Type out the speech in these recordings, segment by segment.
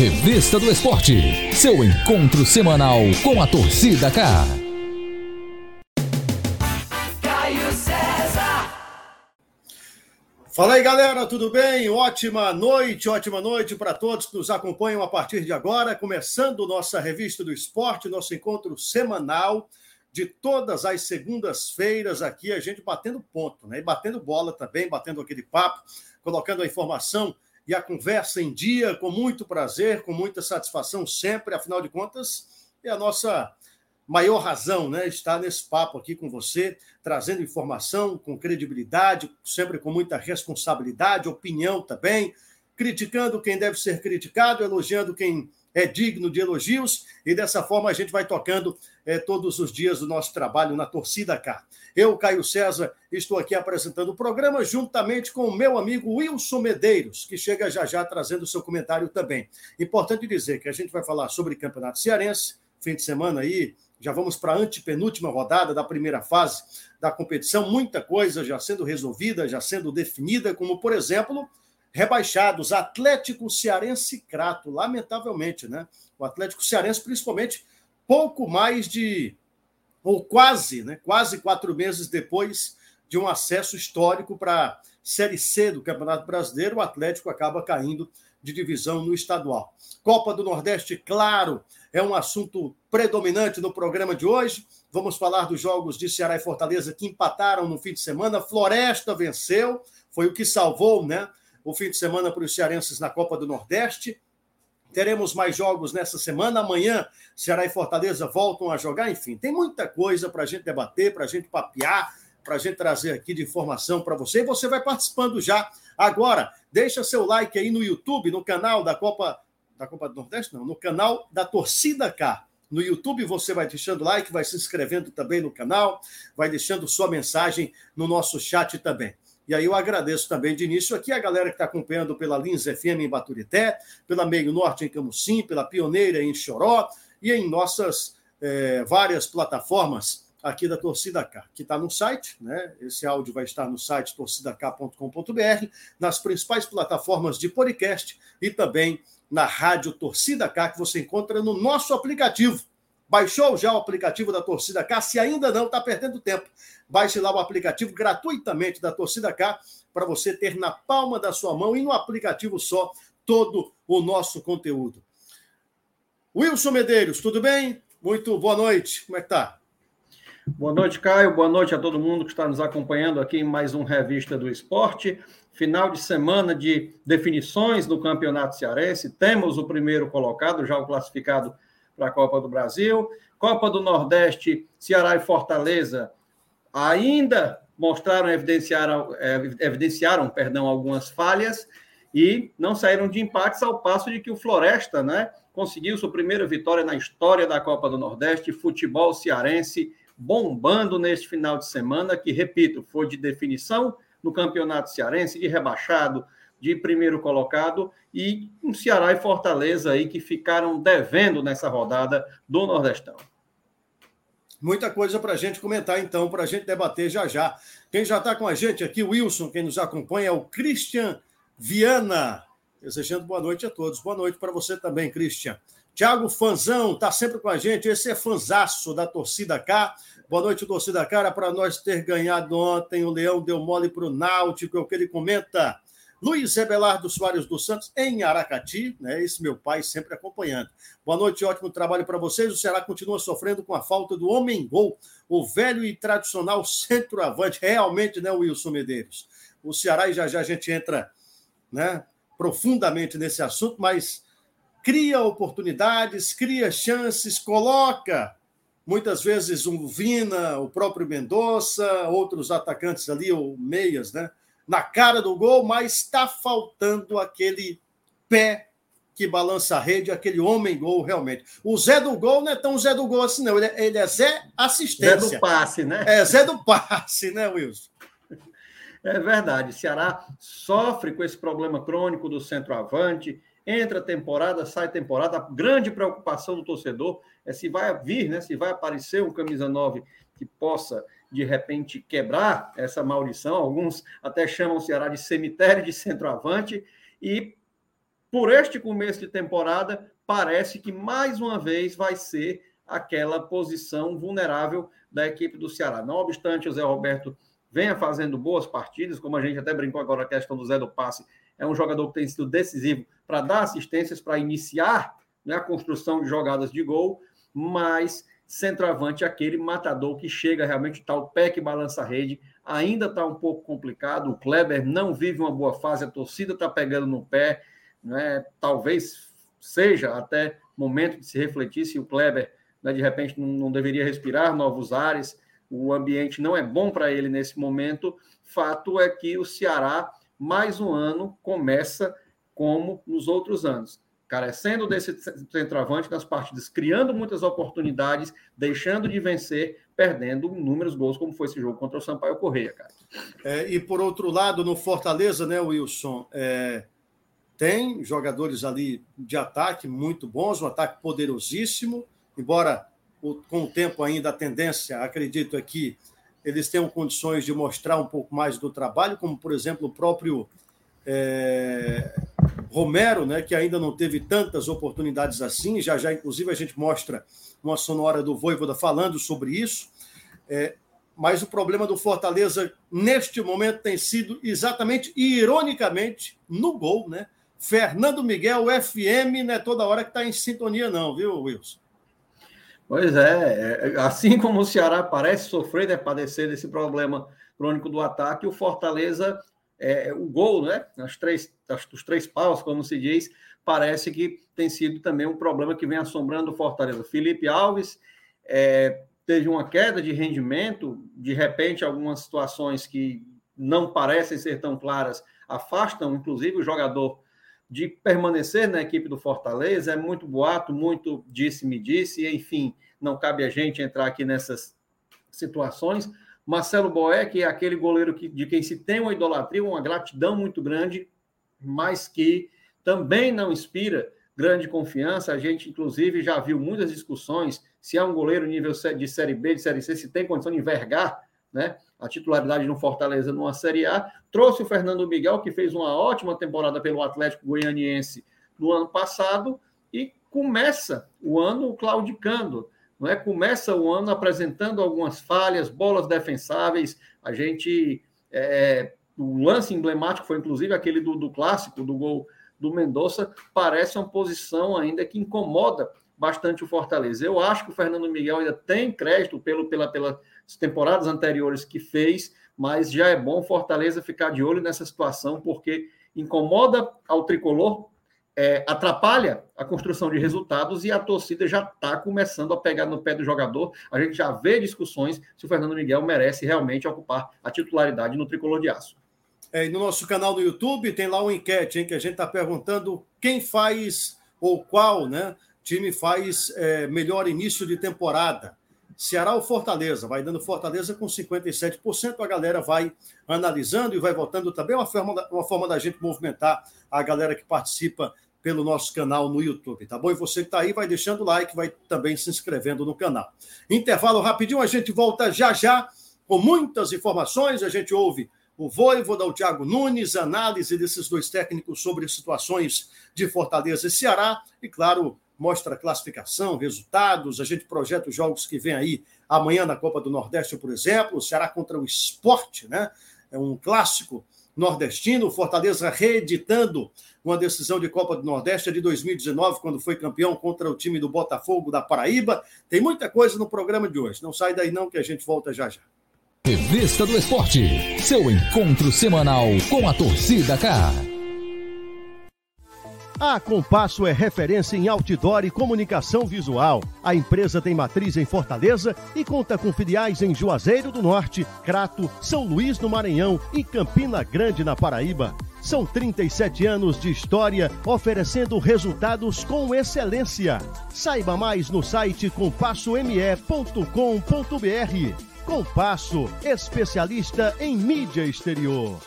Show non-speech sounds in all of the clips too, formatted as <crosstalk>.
Revista do Esporte, seu encontro semanal com a torcida cá. Caio César. Fala aí, galera, tudo bem? Ótima noite, ótima noite para todos que nos acompanham a partir de agora, começando nossa Revista do Esporte, nosso encontro semanal de todas as segundas-feiras aqui, a gente batendo ponto, né? E batendo bola também, batendo aquele papo, colocando a informação e a conversa em dia com muito prazer, com muita satisfação sempre, afinal de contas, é a nossa maior razão, né? Estar nesse papo aqui com você, trazendo informação com credibilidade, sempre com muita responsabilidade, opinião também, criticando quem deve ser criticado, elogiando quem é digno de elogios, e dessa forma a gente vai tocando é, todos os dias o nosso trabalho na Torcida Cá. Eu, Caio César, estou aqui apresentando o programa juntamente com o meu amigo Wilson Medeiros, que chega já já trazendo o seu comentário também. Importante dizer que a gente vai falar sobre Campeonato Cearense, fim de semana aí, já vamos para a antepenúltima rodada da primeira fase da competição, muita coisa já sendo resolvida, já sendo definida, como, por exemplo, rebaixados, Atlético Cearense Crato, lamentavelmente, né? O Atlético Cearense, principalmente, pouco mais de, ou quase, né? Quase quatro meses depois de um acesso histórico para Série C do Campeonato Brasileiro, o Atlético acaba caindo de divisão no estadual. Copa do Nordeste, claro, é um assunto predominante no programa de hoje. Vamos falar dos jogos de Ceará e Fortaleza que empataram no fim de semana. Floresta venceu, foi o que salvou, né? O fim de semana para os cearenses na Copa do Nordeste. Teremos mais jogos nessa semana. Amanhã, Ceará e Fortaleza voltam a jogar. Enfim, tem muita coisa para a gente debater, para a gente papear, para a gente trazer aqui de informação para você. E você vai participando já. Agora, deixa seu like aí no YouTube, no canal da Copa da Copa do Nordeste, não, no canal da Torcida K. No YouTube você vai deixando like, vai se inscrevendo também no canal, vai deixando sua mensagem no nosso chat também. E aí eu agradeço também de início aqui a galera que está acompanhando pela Lins FM em Baturité, pela Meio Norte em Camusim, pela Pioneira em Choró e em nossas é, várias plataformas aqui da Torcida K, que está no site, né? Esse áudio vai estar no site torcidak.com.br, nas principais plataformas de podcast e também na Rádio Torcida K, que você encontra no nosso aplicativo. Baixou já o aplicativo da Torcida K? Se ainda não, está perdendo tempo. Baixe lá o aplicativo gratuitamente da Torcida K para você ter na palma da sua mão e no aplicativo só todo o nosso conteúdo. Wilson Medeiros, tudo bem? Muito boa noite. Como é que tá? Boa noite, Caio. Boa noite a todo mundo que está nos acompanhando aqui em mais um Revista do Esporte. Final de semana de definições no Campeonato Cearense. Temos o primeiro colocado, já o classificado para a Copa do Brasil. Copa do Nordeste, Ceará e Fortaleza ainda mostraram, evidenciaram, é, evidenciaram perdão, algumas falhas e não saíram de empates, ao passo de que o Floresta né, conseguiu sua primeira vitória na história da Copa do Nordeste, futebol cearense bombando neste final de semana, que, repito, foi de definição no Campeonato Cearense, de rebaixado, de primeiro colocado, e um Ceará e Fortaleza aí que ficaram devendo nessa rodada do Nordestão. Muita coisa para a gente comentar, então, para a gente debater já já. Quem já está com a gente aqui, Wilson, quem nos acompanha é o Christian Viana. Desejando boa noite a todos. Boa noite para você também, Christian. Tiago Fanzão está sempre com a gente. Esse é fanzaço da torcida K. Boa noite, torcida Cara. Para nós ter ganhado ontem, o Leão deu mole para o Náutico, é o que ele comenta. Luiz Rebelardo Soares dos Santos, em Aracati, né? Esse meu pai sempre acompanhando. Boa noite, ótimo trabalho para vocês. O Ceará continua sofrendo com a falta do homem-gol, o velho e tradicional centroavante. Realmente, né, Wilson Medeiros? O Ceará, e já já a gente entra né, profundamente nesse assunto, mas cria oportunidades, cria chances, coloca muitas vezes um Vina, o próprio Mendonça, outros atacantes ali, ou meias, né? Na cara do gol, mas está faltando aquele pé que balança a rede, aquele homem gol realmente. O Zé do gol não é tão Zé do gol assim, não. Ele é, ele é Zé assistência. Zé do passe, né? É Zé do passe, né, Wilson? É verdade. Ceará sofre com esse problema crônico do centroavante. Entra temporada, sai temporada. A grande preocupação do torcedor é se vai vir, né? Se vai aparecer um camisa 9 que possa de repente quebrar essa maldição. Alguns até chamam o Ceará de cemitério de centroavante. E por este começo de temporada, parece que mais uma vez vai ser aquela posição vulnerável da equipe do Ceará. Não obstante o Zé Roberto venha fazendo boas partidas, como a gente até brincou agora a questão do Zé do Passe, é um jogador que tem sido decisivo para dar assistências, para iniciar né, a construção de jogadas de gol, mas centroavante aquele matador que chega realmente tal pé que balança a rede, ainda está um pouco complicado, o Kleber não vive uma boa fase, a torcida está pegando no pé, né, talvez seja até momento de se refletir se o Kleber né, de repente não, não deveria respirar novos ares, o ambiente não é bom para ele nesse momento. Fato é que o Ceará, mais um ano, começa como nos outros anos, carecendo desse centroavante nas partidas, criando muitas oportunidades, deixando de vencer, perdendo inúmeros gols, como foi esse jogo contra o Sampaio Correia, cara. É, e por outro lado, no Fortaleza, né, Wilson, é, tem jogadores ali de ataque muito bons, um ataque poderosíssimo, embora com o tempo ainda a tendência, acredito aqui, eles tenham condições de mostrar um pouco mais do trabalho, como por exemplo o próprio é, Romero, né, que ainda não teve tantas oportunidades assim, já já inclusive a gente mostra uma sonora do Voivoda falando sobre isso, é, mas o problema do Fortaleza neste momento tem sido exatamente e ironicamente no gol, né? Fernando Miguel, FM, não é toda hora que está em sintonia não, viu, Wilson? Pois é, é, assim como o Ceará parece sofrer, né, padecer desse problema crônico do ataque, o Fortaleza, é, o gol, né, as três, as, os três paus, como se diz, parece que tem sido também um problema que vem assombrando o Fortaleza. Felipe Alves é, teve uma queda de rendimento, de repente algumas situações que não parecem ser tão claras afastam, inclusive, o jogador de permanecer na equipe do Fortaleza. É muito boato, muito disse-me disse, enfim, não cabe a gente entrar aqui nessas situações. Marcelo Boeck é aquele goleiro que, de quem se tem uma idolatria, uma gratidão muito grande, mas que também não inspira grande confiança. A gente, inclusive, já viu muitas discussões se é um goleiro nível de Série B, de Série C, se tem condição de envergar né, a titularidade no Fortaleza numa Série A. Trouxe o Fernando Miguel, que fez uma ótima temporada pelo Atlético Goianiense no ano passado, e começa o ano claudicando. Não é? Começa o ano apresentando algumas falhas, bolas defensáveis. A gente. É, o lance emblemático foi inclusive aquele do, do clássico, do gol do Mendonça, parece uma posição ainda que incomoda bastante o Fortaleza. Eu acho que o Fernando Miguel ainda tem crédito pelo, pela, pelas temporadas anteriores que fez, mas já é bom Fortaleza ficar de olho nessa situação, porque incomoda ao tricolor, é, atrapalha a construção de resultados e a torcida já está começando a pegar no pé do jogador. A gente já vê discussões se o Fernando Miguel merece realmente ocupar a titularidade no tricolor de aço. É, no nosso canal no YouTube tem lá uma enquete hein, que a gente está perguntando quem faz ou qual, né? time faz é, melhor início de temporada. Ceará ou Fortaleza? Vai dando Fortaleza com 57%. A galera vai analisando e vai votando também. É uma forma, da, uma forma da gente movimentar a galera que participa pelo nosso canal no YouTube, tá bom? E você que está aí, vai deixando o like, vai também se inscrevendo no canal. Intervalo rapidinho, a gente volta já já com muitas informações. A gente ouve o Voivoda, o Thiago Nunes, análise desses dois técnicos sobre situações de Fortaleza e Ceará. E, claro, mostra classificação, resultados, a gente projeta os jogos que vem aí amanhã na Copa do Nordeste, por exemplo, o Ceará contra o Esporte, né? É um clássico nordestino, Fortaleza reeditando uma decisão de Copa do Nordeste de 2019, quando foi campeão contra o time do Botafogo da Paraíba. Tem muita coisa no programa de hoje. Não sai daí não que a gente volta já já. Revista do Esporte, seu encontro semanal com a torcida cá. A Compasso é referência em outdoor e comunicação visual. A empresa tem matriz em Fortaleza e conta com filiais em Juazeiro do Norte, Crato, São Luís do Maranhão e Campina Grande, na Paraíba. São 37 anos de história oferecendo resultados com excelência. Saiba mais no site compassome.com.br. Compasso, especialista em mídia exterior.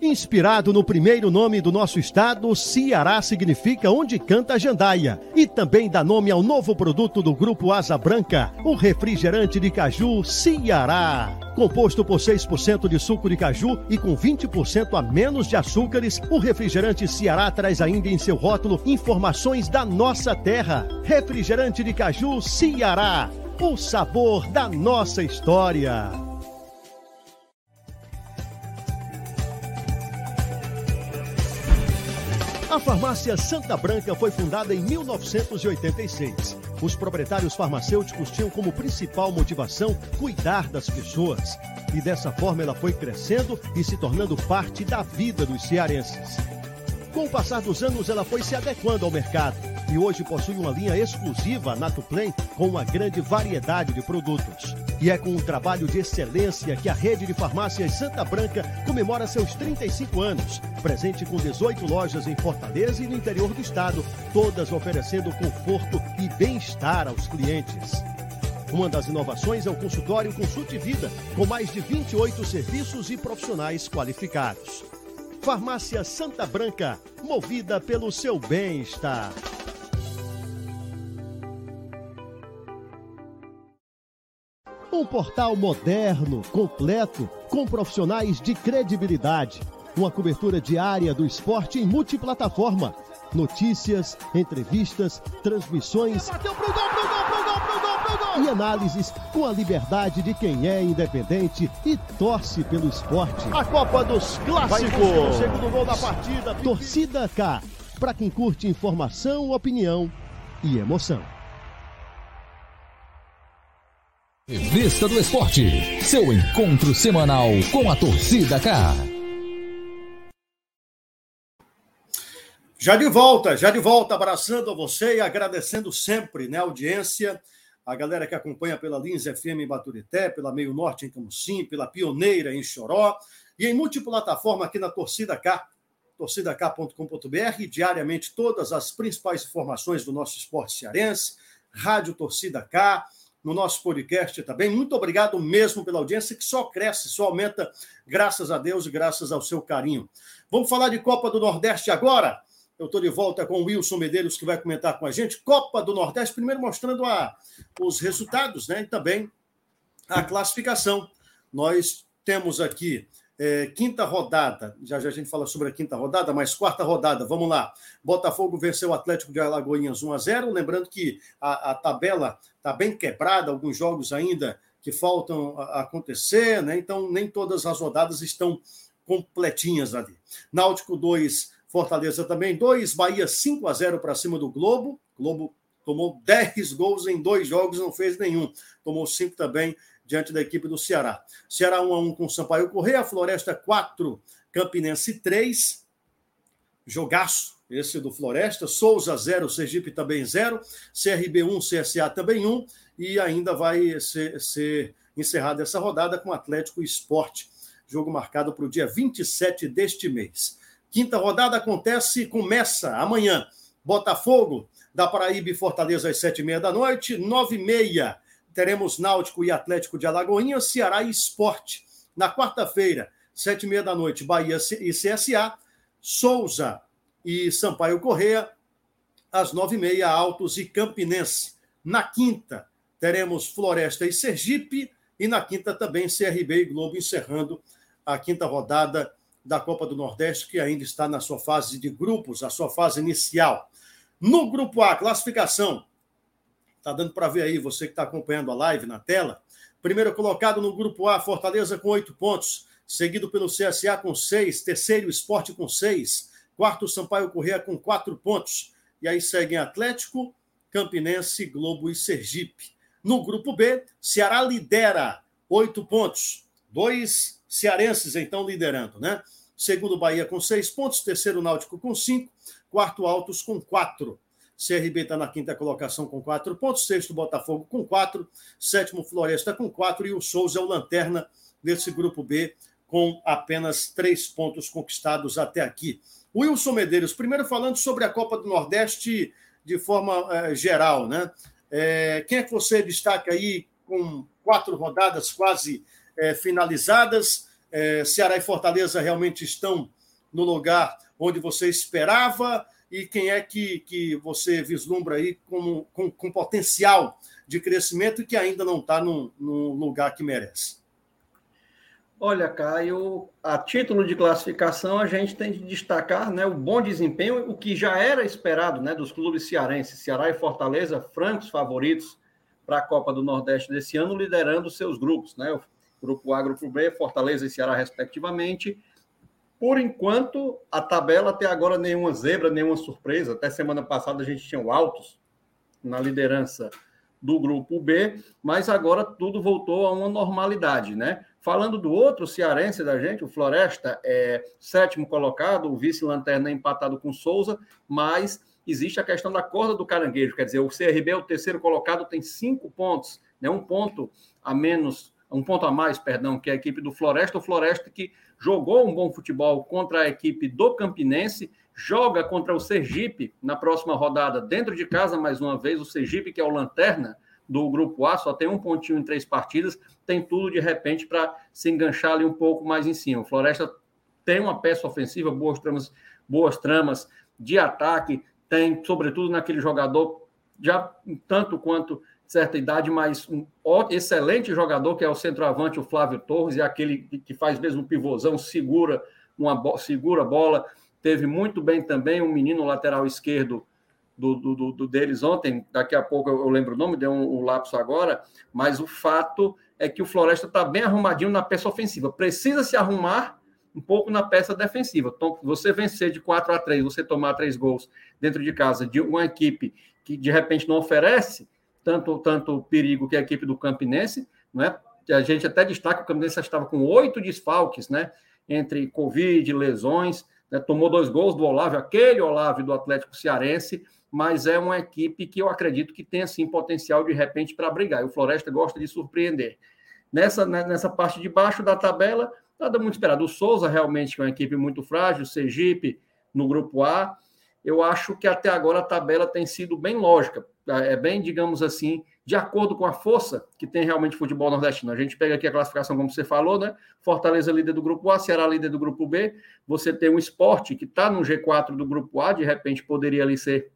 Inspirado no primeiro nome do nosso estado, Ceará significa onde canta a jandaia. E também dá nome ao novo produto do Grupo Asa Branca, o refrigerante de caju Ceará. Composto por 6% de suco de caju e com 20% a menos de açúcares, o refrigerante Ceará traz ainda em seu rótulo informações da nossa terra. Refrigerante de caju Ceará, o sabor da nossa história. A farmácia Santa Branca foi fundada em 1986. Os proprietários farmacêuticos tinham como principal motivação cuidar das pessoas. E dessa forma ela foi crescendo e se tornando parte da vida dos cearenses. Com o passar dos anos, ela foi se adequando ao mercado e hoje possui uma linha exclusiva Natuplen com uma grande variedade de produtos. E é com um trabalho de excelência que a rede de farmácias Santa Branca comemora seus 35 anos, presente com 18 lojas em Fortaleza e no interior do estado, todas oferecendo conforto e bem-estar aos clientes. Uma das inovações é o consultório Consulte Vida, com mais de 28 serviços e profissionais qualificados. Farmácia Santa Branca, movida pelo seu bem-estar. Um portal moderno, completo, com profissionais de credibilidade. Uma cobertura diária do esporte em multiplataforma. Notícias, entrevistas, transmissões. Bateu pro gol, pro gol, pro gol, E análises com a liberdade de quem é independente e torce pelo esporte. A Copa dos Clássicos. O segundo gol da partida. Torcida K. Para quem curte informação, opinião e emoção. Revista do Esporte, seu encontro semanal com a torcida K. Já de volta, já de volta, abraçando a você e agradecendo sempre né, a audiência, a galera que acompanha pela Lins FM em Baturité, pela Meio Norte em Camusim, pela Pioneira em Choró e em multiplataforma aqui na Torcida K, torcidak.com.br, diariamente todas as principais informações do nosso esporte cearense, Rádio Torcida K, no nosso podcast também. Muito obrigado mesmo pela audiência, que só cresce, só aumenta, graças a Deus e graças ao seu carinho. Vamos falar de Copa do Nordeste agora? Eu estou de volta com o Wilson Medeiros, que vai comentar com a gente. Copa do Nordeste, primeiro mostrando a, os resultados, né? E também a classificação. Nós temos aqui é, quinta rodada, já já a gente fala sobre a quinta rodada, mas quarta rodada, vamos lá. Botafogo venceu o Atlético de Alagoinhas 1 a 0 Lembrando que a, a tabela está bem quebrada, alguns jogos ainda que faltam acontecer, né? Então, nem todas as rodadas estão completinhas ali. Náutico 2, Fortaleza também 2, Bahia 5 a 0 para cima do Globo. Globo tomou 10 gols em dois jogos, não fez nenhum. Tomou 5 também diante da equipe do Ceará. Ceará 1 a 1 com Sampaio Correia, Floresta 4, Campinense 3. Jogaço esse do Floresta, Souza 0, Sergipe também 0, CRB 1, CSA também 1, e ainda vai ser, ser encerrada essa rodada com Atlético Esporte, jogo marcado para o dia 27 deste mês. Quinta rodada acontece, começa amanhã, Botafogo, da Paraíba e Fortaleza às sete e meia da noite, nove e meia, teremos Náutico e Atlético de Alagoinhas, Ceará e Esporte. Na quarta-feira, sete e meia da noite, Bahia e CSA, Souza e Sampaio Correia, às nove e meia, Altos e Campinense. Na quinta, teremos Floresta e Sergipe, e na quinta também CRB e Globo, encerrando a quinta rodada da Copa do Nordeste, que ainda está na sua fase de grupos, a sua fase inicial. No grupo A, classificação. Está dando para ver aí, você que está acompanhando a live na tela. Primeiro colocado no grupo A, Fortaleza com oito pontos, seguido pelo CSA com seis, terceiro Esporte com seis, Quarto, Sampaio Corrêa com quatro pontos. E aí seguem Atlético, Campinense, Globo e Sergipe. No grupo B, Ceará lidera oito pontos. Dois cearenses, então, liderando, né? Segundo, Bahia com seis pontos. Terceiro, Náutico com cinco. Quarto, Altos com quatro. CRB está na quinta colocação com quatro pontos. Sexto, Botafogo com quatro. Sétimo, Floresta com quatro. E o Souza é o lanterna desse grupo B com apenas três pontos conquistados até aqui. Wilson Medeiros, primeiro falando sobre a Copa do Nordeste de forma eh, geral, né? É, quem é que você destaca aí com quatro rodadas quase eh, finalizadas? Ceará e Fortaleza realmente estão no lugar onde você esperava? E quem é que, que você vislumbra aí com, com, com potencial de crescimento e que ainda não está no, no lugar que merece? Olha, Caio, a título de classificação, a gente tem de destacar né, o bom desempenho, o que já era esperado né, dos clubes cearenses. Ceará e Fortaleza, francos favoritos para a Copa do Nordeste desse ano, liderando seus grupos, né? Grupo A, grupo B, Fortaleza e Ceará, respectivamente. Por enquanto, a tabela até agora nenhuma zebra, nenhuma surpresa. Até semana passada a gente tinha o Altos na liderança do grupo B, mas agora tudo voltou a uma normalidade, né? Falando do outro cearense da gente, o Floresta é sétimo colocado, o vice-lanterna empatado com Souza, mas existe a questão da corda do caranguejo, quer dizer, o CRB é o terceiro colocado, tem cinco pontos, né? um ponto a menos, um ponto a mais, perdão, que é a equipe do Floresta, o Floresta que jogou um bom futebol contra a equipe do Campinense, joga contra o Sergipe na próxima rodada, dentro de casa, mais uma vez, o Sergipe, que é o lanterna, do grupo A, só tem um pontinho em três partidas, tem tudo de repente para se enganchar ali um pouco mais em cima. O Floresta tem uma peça ofensiva, boas tramas, boas tramas de ataque, tem, sobretudo naquele jogador, já tanto quanto certa idade, mas um excelente jogador, que é o centroavante, o Flávio Torres, e aquele que faz mesmo pivôzão, segura uma segura a bola. Teve muito bem também um menino lateral esquerdo, do, do, do, deles ontem, daqui a pouco eu, lembro o nome, deu um, um lapso agora, mas o fato é que o Floresta está bem arrumadinho na peça ofensiva. Precisa se arrumar um pouco na peça defensiva. Então, você vencer de 4 a 3, você tomar três gols dentro de casa de uma equipe que de repente não oferece tanto, tanto perigo que a equipe do Campinense, não é? A gente até destaca que o Campinense estava com oito desfalques, né? Entre Covid, lesões, né? tomou dois gols do Olávio, aquele Olávio do Atlético Cearense, mas é uma equipe que eu acredito que tem assim potencial de repente para brigar. E o Floresta gosta de surpreender. Nessa, né, nessa parte de baixo da tabela, nada muito esperado. O Souza realmente é uma equipe muito frágil, o Sergipe no grupo A. Eu acho que até agora a tabela tem sido bem lógica, é bem, digamos assim, de acordo com a força que tem realmente o futebol nordestino. A gente pega aqui a classificação, como você falou, né? Fortaleza líder do grupo A, Ceará líder do grupo B. Você tem um esporte que está no G4 do grupo A, de repente poderia ali ser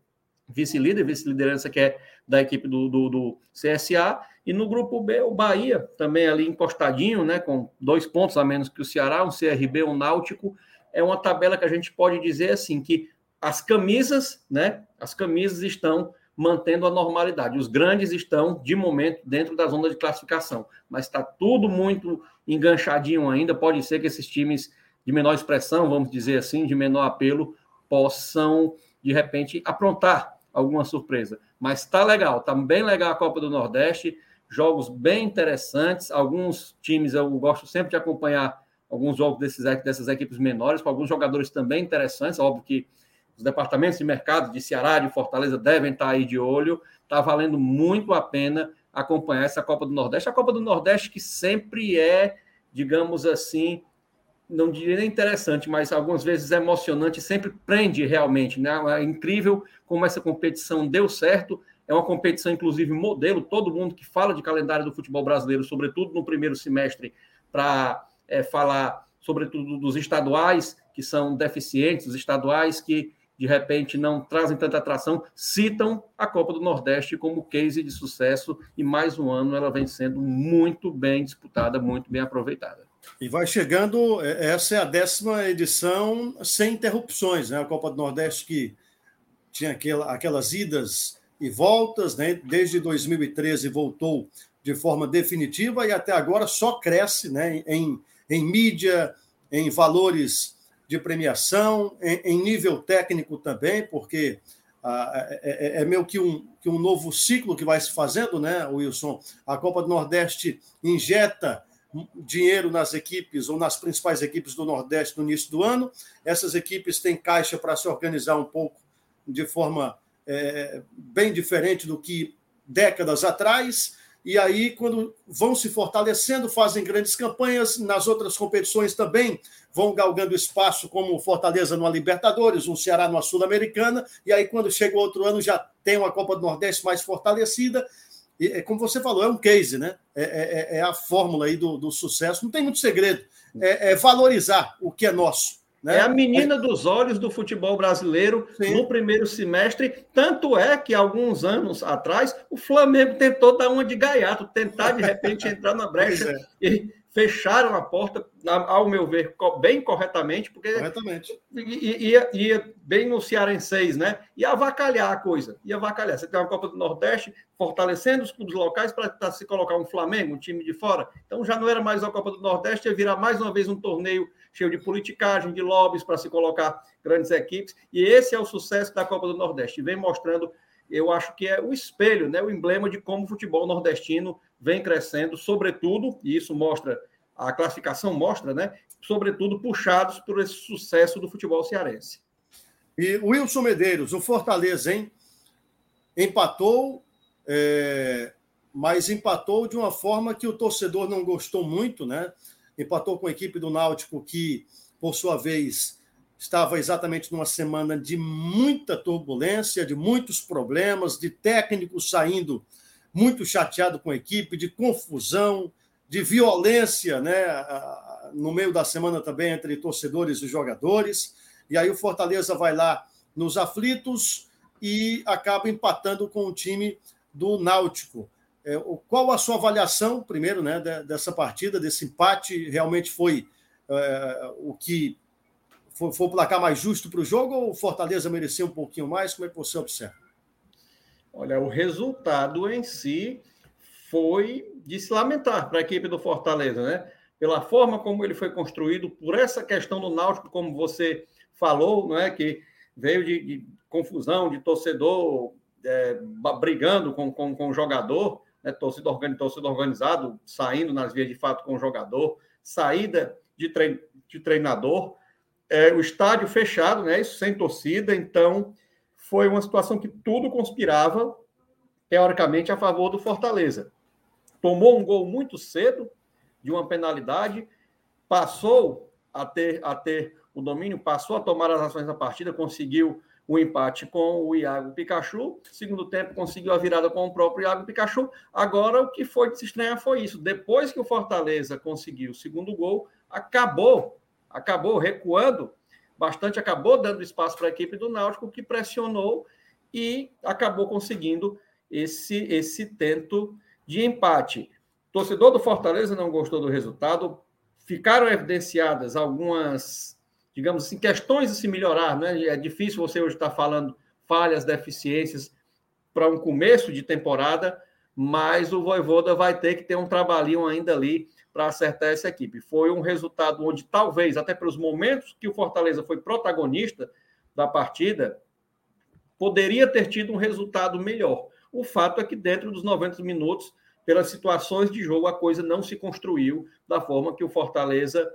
vice-líder, vice-liderança que é da equipe do, do, do, CSA, e no grupo B o Bahia, também ali encostadinho, né, com dois pontos a menos que o Ceará, um CRB, um Náutico, é uma tabela que a gente pode dizer assim, que as camisas, né, as camisas estão mantendo a normalidade, os grandes estão, de momento, dentro da zona de classificação, mas está tudo muito enganchadinho ainda, pode ser que esses times de menor expressão, vamos dizer assim, de menor apelo, possam de repente aprontar alguma surpresa. Mas está legal, está bem legal a Copa do Nordeste, jogos bem interessantes. Alguns times eu gosto sempre de acompanhar alguns jogos desses, dessas equipes menores, com alguns jogadores também interessantes. Óbvio que os departamentos de mercado de Ceará, de Fortaleza devem estar aí de olho. Está valendo muito a pena acompanhar essa Copa do Nordeste. A Copa do Nordeste que sempre é, digamos assim, não diria nem interessante, mas algumas vezes é emocionante, sempre prende realmente. Né? É incrível como essa competição deu certo. É uma competição, inclusive, modelo. Todo mundo que fala de calendário do futebol brasileiro, sobretudo no primeiro semestre, para é, falar, sobretudo, dos estaduais que são deficientes, os estaduais que de repente não trazem tanta atração, citam a Copa do Nordeste como case de sucesso e mais um ano ela vem sendo muito bem disputada, muito bem aproveitada. E vai chegando, é, essa é a décima edição sem interrupções, né? A Copa do Nordeste que tinha aquela, aquelas idas e voltas, né? Desde 2013 voltou de forma definitiva e até agora só cresce, né? Em, em mídia, em valores de premiação, em, em nível técnico também, porque ah, é, é, é meio que um, que um novo ciclo que vai se fazendo, né, Wilson? A Copa do Nordeste injeta dinheiro nas equipes ou nas principais equipes do Nordeste no início do ano. Essas equipes têm caixa para se organizar um pouco de forma é, bem diferente do que décadas atrás. E aí, quando vão se fortalecendo, fazem grandes campanhas, nas outras competições também vão galgando espaço, como Fortaleza no Libertadores, um Ceará no Sul-Americana, e aí, quando chega o outro ano, já tem uma Copa do Nordeste mais fortalecida, e, é como você falou, é um case, né? É, é, é, é a fórmula aí do, do, sucesso. Não tem muito segredo. É, é valorizar o que é nosso. Né? É a menina dos olhos do futebol brasileiro Sim. no primeiro semestre. Tanto é que, alguns anos atrás, o Flamengo tentou dar uma de gaiato, tentar de repente entrar na brecha é. e fecharam a porta, ao meu ver, bem corretamente, porque corretamente. Ia, ia bem no Cearenseis, né? Ia avacalhar a coisa, ia avacalhar. Você tem uma Copa do Nordeste fortalecendo os clubes locais para se colocar um Flamengo, um time de fora. Então já não era mais a Copa do Nordeste, ia virar mais uma vez um torneio cheio de politicagem, de lobbies para se colocar grandes equipes. E esse é o sucesso da Copa do Nordeste. Vem mostrando eu acho que é o espelho, né, o emblema de como o futebol nordestino vem crescendo, sobretudo, e isso mostra, a classificação mostra, né, sobretudo puxados por esse sucesso do futebol cearense. E Wilson Medeiros, o Fortaleza, hein? Empatou, é, mas empatou de uma forma que o torcedor não gostou muito, né? Empatou com a equipe do Náutico, que, por sua vez, estava exatamente numa semana de muita turbulência, de muitos problemas, de técnicos saindo muito chateado com a equipe, de confusão, de violência, né, no meio da semana também entre torcedores e jogadores. E aí o Fortaleza vai lá nos aflitos e acaba empatando com o time do Náutico. É, qual a sua avaliação, primeiro, né, dessa partida, desse empate? Realmente foi é, o que foi, foi o placar mais justo para o jogo ou o Fortaleza mereceu um pouquinho mais? Como é que você observa? Olha, o resultado em si foi de se lamentar para a equipe do Fortaleza, né? Pela forma como ele foi construído, por essa questão do Náutico, como você falou, não é? Que veio de, de confusão, de torcedor é, brigando com, com, com o jogador, né? torcida, organiz, torcida organizado, saindo nas vias de fato com o jogador, saída de, trein, de treinador é, o estádio fechado, né? Isso sem torcida, então foi uma situação que tudo conspirava teoricamente a favor do Fortaleza. Tomou um gol muito cedo de uma penalidade, passou a ter, a ter o domínio, passou a tomar as ações da partida, conseguiu o empate com o Iago Pikachu. Segundo tempo, conseguiu a virada com o próprio Iago Pikachu. Agora, o que foi de se estranhar foi isso. Depois que o Fortaleza conseguiu o segundo gol, acabou acabou recuando bastante, acabou dando espaço para a equipe do Náutico, que pressionou e acabou conseguindo esse, esse tento de empate. Torcedor do Fortaleza não gostou do resultado, ficaram evidenciadas algumas, digamos assim, questões a se melhorar, né? É difícil você hoje estar falando falhas, deficiências para um começo de temporada, mas o Voivoda vai ter que ter um trabalhinho ainda ali para acertar essa equipe. Foi um resultado onde, talvez, até pelos momentos que o Fortaleza foi protagonista da partida, poderia ter tido um resultado melhor. O fato é que, dentro dos 90 minutos, pelas situações de jogo, a coisa não se construiu da forma que o Fortaleza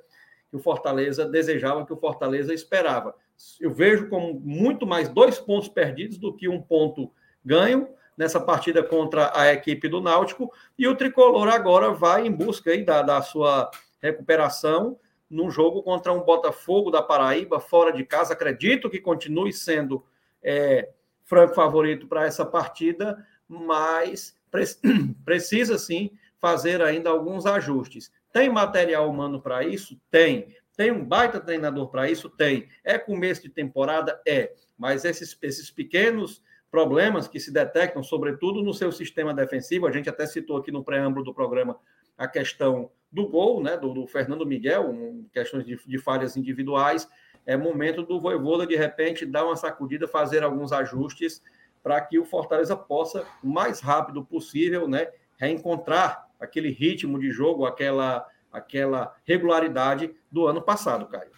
que o Fortaleza desejava, que o Fortaleza esperava. Eu vejo como muito mais dois pontos perdidos do que um ponto ganho, nessa partida contra a equipe do Náutico. E o tricolor agora vai em busca aí da, da sua recuperação no jogo contra um Botafogo da Paraíba, fora de casa. Acredito que continue sendo é, franco favorito para essa partida, mas pre <clears throat> precisa sim fazer ainda alguns ajustes. Tem material humano para isso? Tem. Tem um baita treinador para isso? Tem. É começo de temporada? É. Mas esses, esses pequenos problemas que se detectam, sobretudo no seu sistema defensivo. A gente até citou aqui no preâmbulo do programa a questão do gol, né, do, do Fernando Miguel, um, questões de, de, falhas individuais. É momento do Voivoda, de repente, dar uma sacudida, fazer alguns ajustes para que o Fortaleza possa, o mais rápido possível, né, reencontrar aquele ritmo de jogo, aquela, aquela regularidade do ano passado, Caio.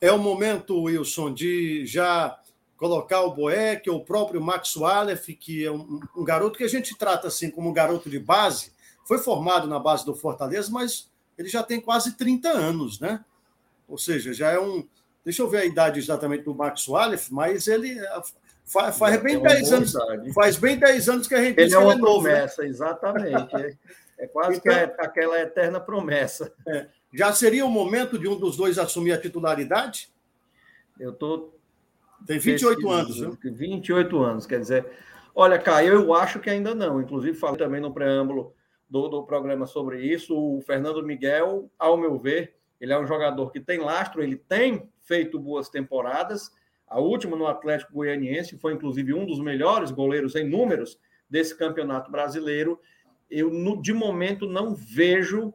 É o momento, Wilson, de já colocar o Boeck o próprio Max Walef, que é um, um, garoto que a gente trata assim como um garoto de base, foi formado na base do Fortaleza, mas ele já tem quase 30 anos, né? Ou seja, já é um. Deixa eu ver a idade exatamente do Max Walef, mas ele é, faz, faz bem 10 anos. Faz bem 10 anos que a gente ele é uma ele é né? promessa, né? exatamente. <laughs> É, quase então, que é aquela eterna promessa. É. Já seria o momento de um dos dois assumir a titularidade? Eu estou tem 28 anos, né? 28 anos, quer dizer. Olha, Caio, eu acho que ainda não. Inclusive, falei também no preâmbulo do, do programa sobre isso. O Fernando Miguel, ao meu ver, ele é um jogador que tem lastro, ele tem feito boas temporadas. A última no Atlético Goianiense foi, inclusive, um dos melhores goleiros em números desse campeonato brasileiro. Eu, no, de momento, não vejo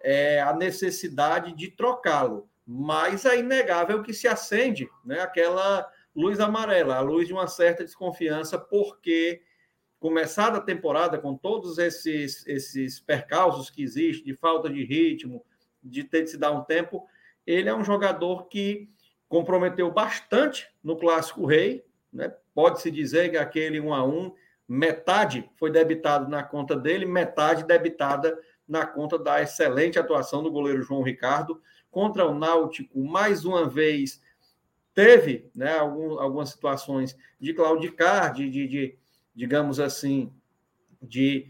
é, a necessidade de trocá-lo. Mas é inegável que se acende né, aquela luz amarela, a luz de uma certa desconfiança, porque começada a temporada com todos esses, esses percalços que existem, de falta de ritmo, de ter de se dar um tempo, ele é um jogador que comprometeu bastante no Clássico Rei, né? pode-se dizer que aquele 1 a 1 metade foi debitado na conta dele, metade debitada na conta da excelente atuação do goleiro João Ricardo. Contra o Náutico, mais uma vez teve né, algum, algumas situações de claudicar, de, de, de, digamos assim, de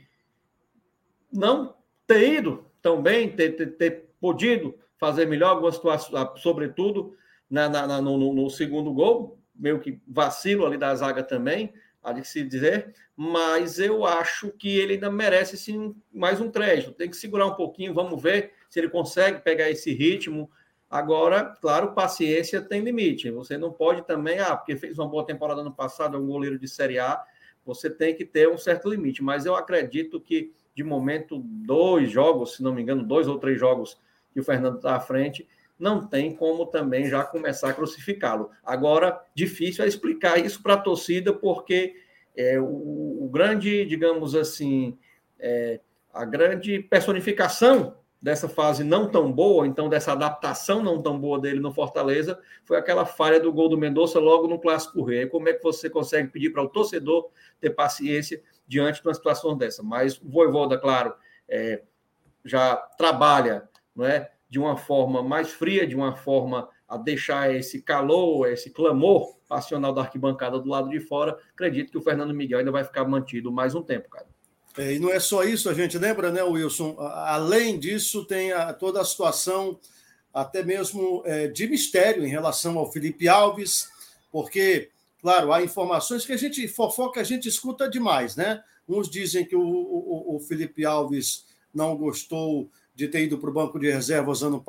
não ter ido tão bem, ter, ter, ter podido fazer melhor algumas situações, sobretudo na, na, no, no, segundo gol, meio que vacilo ali da zaga também, há de se dizer, mas eu acho que ele ainda merece sim mais um crédito. Tem que segurar um pouquinho, vamos ver se ele consegue pegar esse ritmo. Agora, claro, paciência tem limite. Você não pode também, ah, porque fez uma boa temporada no passado, é um goleiro de Série A, você tem que ter um certo limite. Mas eu acredito que, de momento, dois jogos, se não me engano, dois ou três jogos que o Fernando está à frente, não tem como também já começar a crucificá-lo. Agora, difícil é explicar isso para a torcida, porque é, o, o, grande, digamos assim, é, a grande personificação dessa fase não tão boa, então dessa adaptação não tão boa dele no Fortaleza, foi aquela falha do gol do Mendonça logo no Clássico Rei. Como é que você consegue pedir para o torcedor ter paciência diante de uma situação dessa? Mas o Voivoda, claro, é, já trabalha não é, de uma forma mais fria, de uma forma a deixar esse calor, esse clamor passional da arquibancada do lado de fora, acredito que o Fernando Miguel ainda vai ficar mantido mais um tempo, cara. É, e não é só isso, a gente lembra, né, Wilson? Além disso, tem a, toda a situação, até mesmo é, de mistério em relação ao Felipe Alves, porque, claro, há informações que a gente fofoca, a gente escuta demais, né? Uns dizem que o, o, o Felipe Alves não gostou de ter ido para o banco de reservas ano,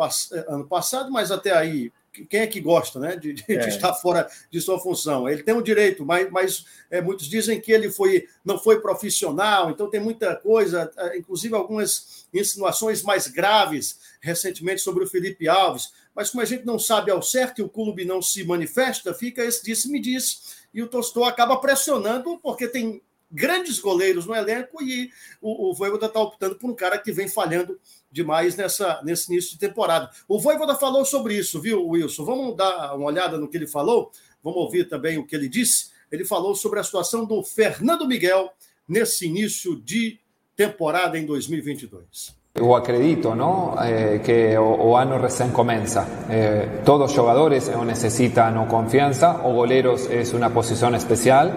ano passado, mas até aí, quem é que gosta né, de, de, é. estar fora de sua função? Ele tem o um direito, mas, mas é, muitos dizem que ele foi, não foi profissional, então tem muita coisa, é, inclusive algumas insinuações mais graves recentemente sobre o Felipe Alves. Mas como a gente não sabe ao certo e o clube não se manifesta, fica esse disse-me-disse, e o Tostô acaba pressionando, porque tem grandes goleiros no elenco e o, o Voivoda está optando por um cara que vem falhando demais nessa, nesse início de temporada. O Voivoda falou sobre isso, viu, Wilson? Vamos dar uma olhada no que ele falou? Vamos ouvir também o que ele disse. Ele falou sobre a situação do Fernando Miguel nesse início de temporada em 2022. Eu acredito ¿no? Eh, que o, o, ano recém começa. Eh, todos os jogadores necessitam confiança, o goleiros é uma posição especial.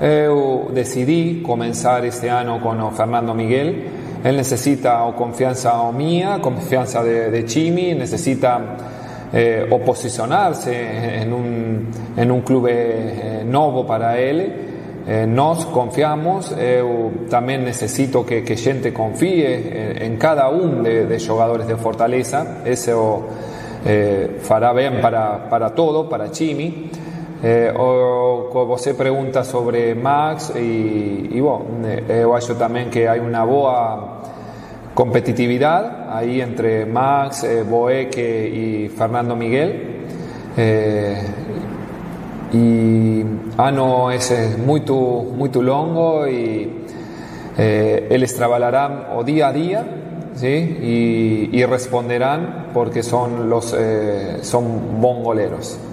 Eu decidi comenzar este ano con Fernando Miguel. Él necesita o confianza o mía, confianza de, Chimi, necesita eh, o posicionarse en un, en un club eh, nuevo para él. Eh, nos confiamos, eu también necesito que, que gente confíe en cada uno de, de jugadores de Fortaleza. Eso eh, fará bien para, para todo, para Chimi. Eh, o você pergunta sobre Max e, e bom, eh, eu acho também que há uma boa competitividade aí entre Max, eh, Boeque e Fernando Miguel. Eh, e ano é muito muito longo e eh, eles trabalharão o dia a dia ¿sí? y, y responderán porque son los eh, son bons goleros.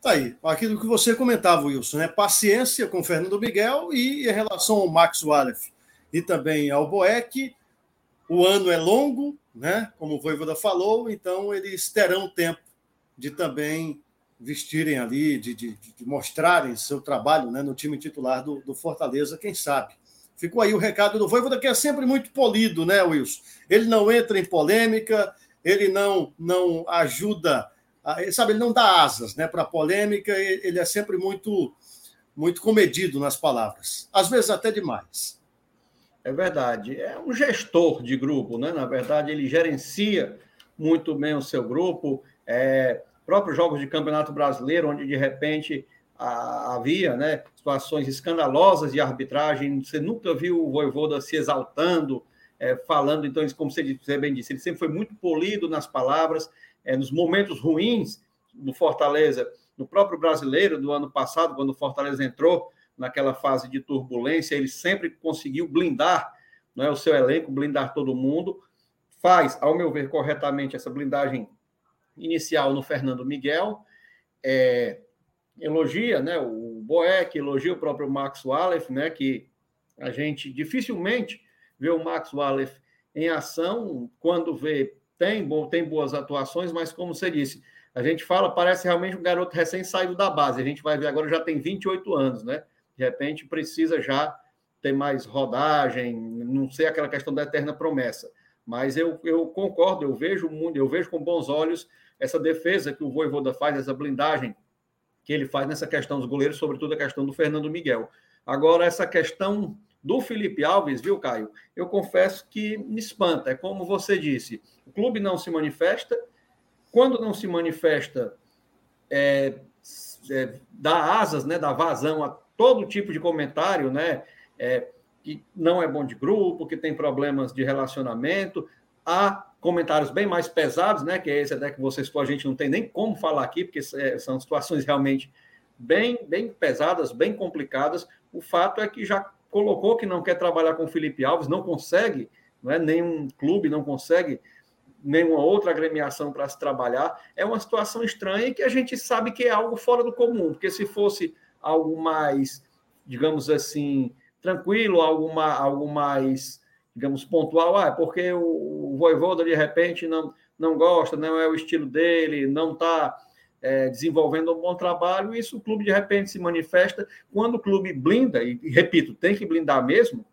Tá aí, aquilo que você comentava, Wilson, né? Paciência com o Fernando Miguel e em relação ao Max Wallace e também ao Boeck. O ano é longo, né? Como o Voivoda falou, então eles terão tempo de também vestirem ali, de, de, de mostrarem seu trabalho né, no time titular do, do, Fortaleza, quem sabe. Ficou aí o recado do Voivoda, que é sempre muito polido, né, Wilson? Ele não entra em polêmica, ele não, não ajuda sabe, ele não dá asas né, para polêmica, ele é sempre muito, muito comedido nas palavras, às vezes até demais. É verdade. É um gestor de grupo, né? Na verdade, ele gerencia muito bem o seu grupo. É, próprios jogos de campeonato brasileiro, onde de repente havia né, situações escandalosas de arbitragem, você nunca viu o Voivoda se exaltando, é, falando, então, como você bem disse, ele sempre foi muito polido nas palavras, é, nos momentos ruins do Fortaleza, no próprio brasileiro do ano passado, quando o Fortaleza entrou naquela fase de turbulência, ele sempre conseguiu blindar não é, o seu elenco, blindar todo mundo. Faz, ao meu ver, corretamente essa blindagem inicial no Fernando Miguel. É, elogia né, o Boeck, elogia o próprio Max Wallace, né, que a gente dificilmente vê o Max Wallace em ação, quando vê, tem, bom, tem boas atuações, mas como você disse, a gente fala, parece realmente um garoto recém-saído da base. A gente vai ver agora, já tem 28 anos, né? De repente precisa já ter mais rodagem, não sei aquela questão da eterna promessa. Mas eu, eu concordo, eu vejo o mundo, eu vejo com bons olhos essa defesa que o Voivoda faz, essa blindagem que ele faz nessa questão dos goleiros, sobretudo a questão do Fernando Miguel. Agora, essa questão do Felipe Alves, viu, Caio? Eu confesso que me espanta. É como você disse: o clube não se manifesta. Quando não se manifesta, é, é, dá asas, né, dá vazão a todo tipo de comentário, né? É, que não é bom de grupo, que tem problemas de relacionamento. Há comentários bem mais pesados, né? Que é esse até que vocês a gente não tem nem como falar aqui, porque é, são situações realmente bem, bem pesadas, bem complicadas. O fato é que já colocou que não quer trabalhar com o Felipe Alves, não consegue, não é? nenhum clube não consegue, nenhuma outra agremiação para se trabalhar. É uma situação estranha e que a gente sabe que é algo fora do comum, porque se fosse algo mais, digamos assim, tranquilo, algo mais, algo mais digamos, pontual, ah, é porque o, o Voivoda, de repente, não, não gosta, não é o estilo dele, não está é, desenvolvendo um bom trabalho, isso o clube de repente se manifesta. Quando o clube blinda, e, e repito, tem que blindar mesmo,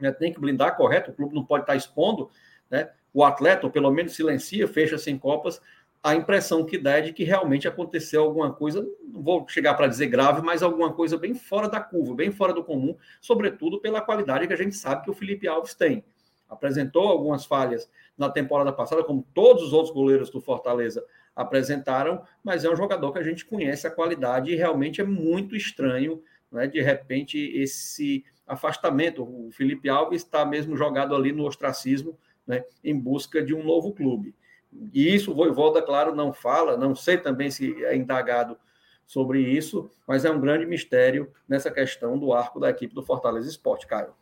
né, tem que blindar, correto, o clube não pode estar expondo né, o atleta, ou pelo menos silencia, fecha sem copas, a impressão que dá é de que realmente aconteceu alguma coisa, não vou chegar para dizer grave, mas alguma coisa bem fora da curva, bem fora do comum, sobretudo pela qualidade que a gente sabe que o Felipe Alves tem. Apresentou algumas falhas na temporada passada, como todos os outros goleiros do Fortaleza apresentaram, mas é um jogador que a gente conhece a qualidade e realmente é muito estranho, né, de repente, esse afastamento. O Felipe Alves está mesmo jogado ali no ostracismo, né, em busca de um novo clube. E isso o Voivoda, claro, não fala, não sei também se é indagado sobre isso, mas é um grande mistério nessa questão do arco da equipe do Fortaleza Esporte, Caio.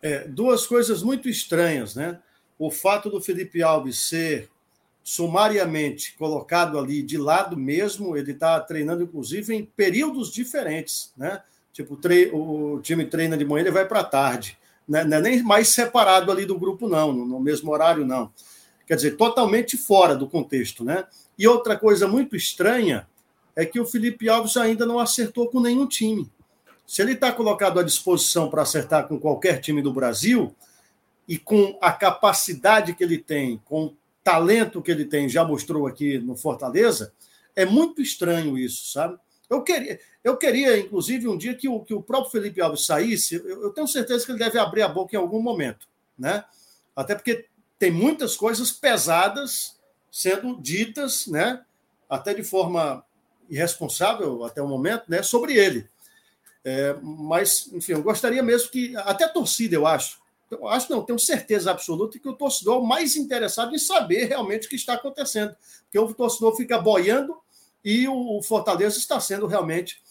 É, duas coisas muito estranhas, né? O fato do Felipe Alves ser sumariamente colocado ali de lado mesmo, ele está treinando, inclusive, em períodos diferentes, né? Tipo, tre... o time treina de manhã, ele vai para tarde. Não é nem mais separado ali do grupo, não, no mesmo horário, não. Quer dizer, totalmente fora do contexto, né? E outra coisa muito estranha é que o Felipe Alves ainda não acertou com nenhum time. Se ele está colocado à disposição para acertar com qualquer time do Brasil, e com a capacidade que ele tem, com talento que ele tem, já mostrou aqui no Fortaleza, é muito estranho isso, sabe? Eu queria, eu queria inclusive, um dia que o, que o próprio Felipe Alves saísse, eu, eu tenho certeza que ele deve abrir a boca em algum momento, né? Até porque tem muitas coisas pesadas sendo ditas, né? Até de forma irresponsável até o momento, né? Sobre ele. É, mas, enfim, eu gostaria mesmo que até a torcida, eu acho, acho não, tenho certeza absoluta que o torcedor é o mais interessado em saber realmente o que está acontecendo. Porque o torcedor fica boiando e o Fortaleza está sendo realmente.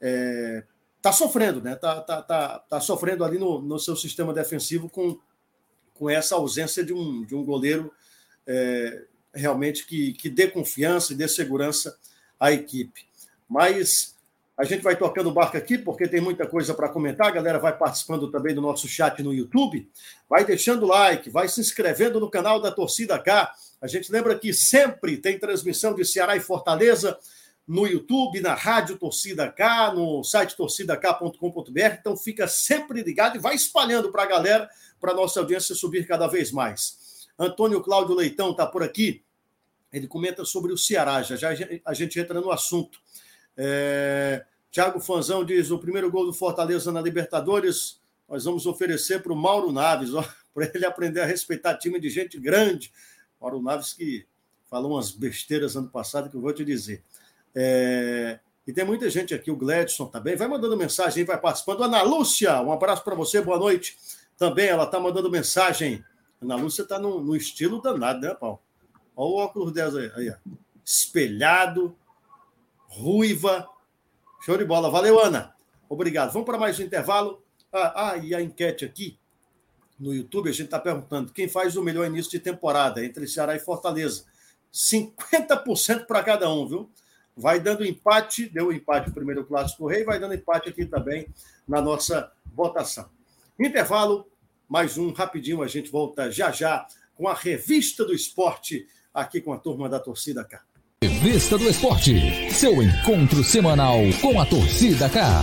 Está é, tá sofrendo, né? Está tá, tá, tá sofrendo ali no, no seu sistema defensivo com, com essa ausência de um, de um goleiro é, realmente que, que dê confiança e dê segurança à equipe. Mas a gente vai tocando o barco aqui, porque tem muita coisa para comentar. A galera vai participando também do nosso chat no YouTube. Vai deixando like, vai se inscrevendo no canal da Torcida K. A gente lembra que sempre tem transmissão de Ceará e Fortaleza no YouTube, na Rádio Torcida K, no site torcidak.com.br. Então fica sempre ligado e vai espalhando para a galera, para a nossa audiência subir cada vez mais. Antônio Cláudio Leitão está por aqui. Ele comenta sobre o Ceará. Já, já a gente entra no assunto. É, Tiago Fanzão diz: o primeiro gol do Fortaleza na Libertadores, nós vamos oferecer para o Mauro Naves, <laughs> para ele aprender a respeitar time de gente grande. Mauro Naves que falou umas besteiras ano passado que eu vou te dizer. É, e tem muita gente aqui, o Gledson também. Vai mandando mensagem, vai participando. Ana Lúcia, um abraço para você, boa noite. Também ela está mandando mensagem Ana Lúcia está no, no, estilo danado, né, Paulo? Olha o óculos dela aí, aí ó. espelhado, ruiva. Show de bola. Valeu, Ana. Obrigado. Vamos para mais um intervalo. Ah, ah, e a enquete aqui no YouTube, a gente está perguntando quem faz o melhor início de temporada entre Ceará e Fortaleza. 50% para cada um, viu? Vai dando empate, deu empate o primeiro clássico rei, vai dando empate aqui também na nossa votação. Intervalo, mais um rapidinho, a gente volta já já com a revista do esporte aqui com a turma da torcida cá. Revista do Esporte, seu encontro semanal com a torcida cá.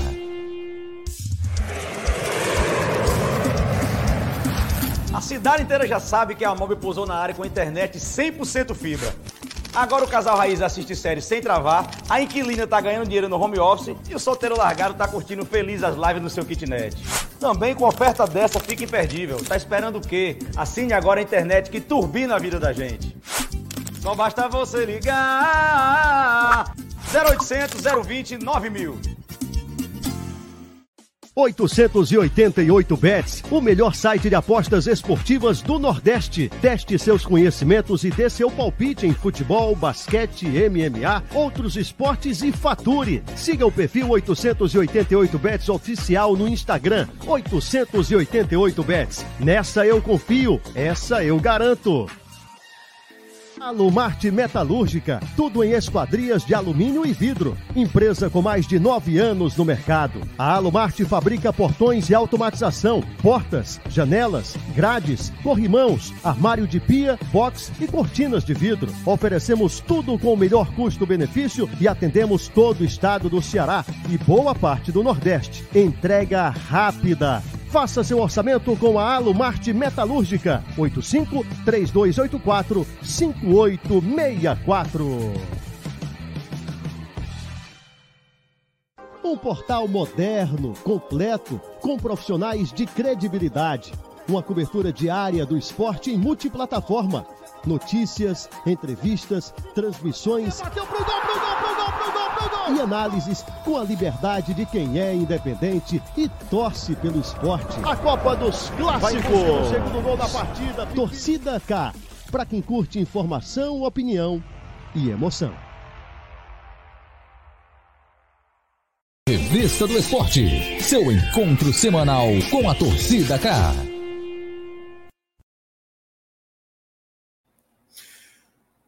A cidade inteira já sabe que a Mob pousou na área com internet 100% fibra. Agora o casal raiz assiste séries sem travar, a inquilina tá ganhando dinheiro no home office e o solteiro largado tá curtindo feliz as lives no seu kitnet. Também com oferta dessa fica imperdível. Tá esperando o quê? Assine agora a internet que turbina a vida da gente. Só basta você ligar 0800 020 9000. 888 Bets, o melhor site de apostas esportivas do Nordeste. Teste seus conhecimentos e dê seu palpite em futebol, basquete, MMA, outros esportes e fature. Siga o perfil 888 Bets oficial no Instagram. 888 Bets. Nessa eu confio, essa eu garanto. Alumarte Metalúrgica, tudo em esquadrias de alumínio e vidro. Empresa com mais de nove anos no mercado. A Alumarte fabrica portões e automatização, portas, janelas, grades, corrimãos, armário de pia, box e cortinas de vidro. Oferecemos tudo com o melhor custo-benefício e atendemos todo o estado do Ceará e boa parte do Nordeste. Entrega rápida. Faça seu orçamento com a Alumarte Metalúrgica. 85 3284 5864. Um portal moderno, completo, com profissionais de credibilidade. Uma cobertura diária do esporte em multiplataforma. Notícias, entrevistas, transmissões. Bateu pro gol, pro gol, pro gol, e análises com a liberdade de quem é independente e torce pelo esporte. A Copa dos Clássicos. segundo gol da partida. Torcida K. Para quem curte informação, opinião e emoção. Revista do Esporte. Seu encontro semanal com a torcida K.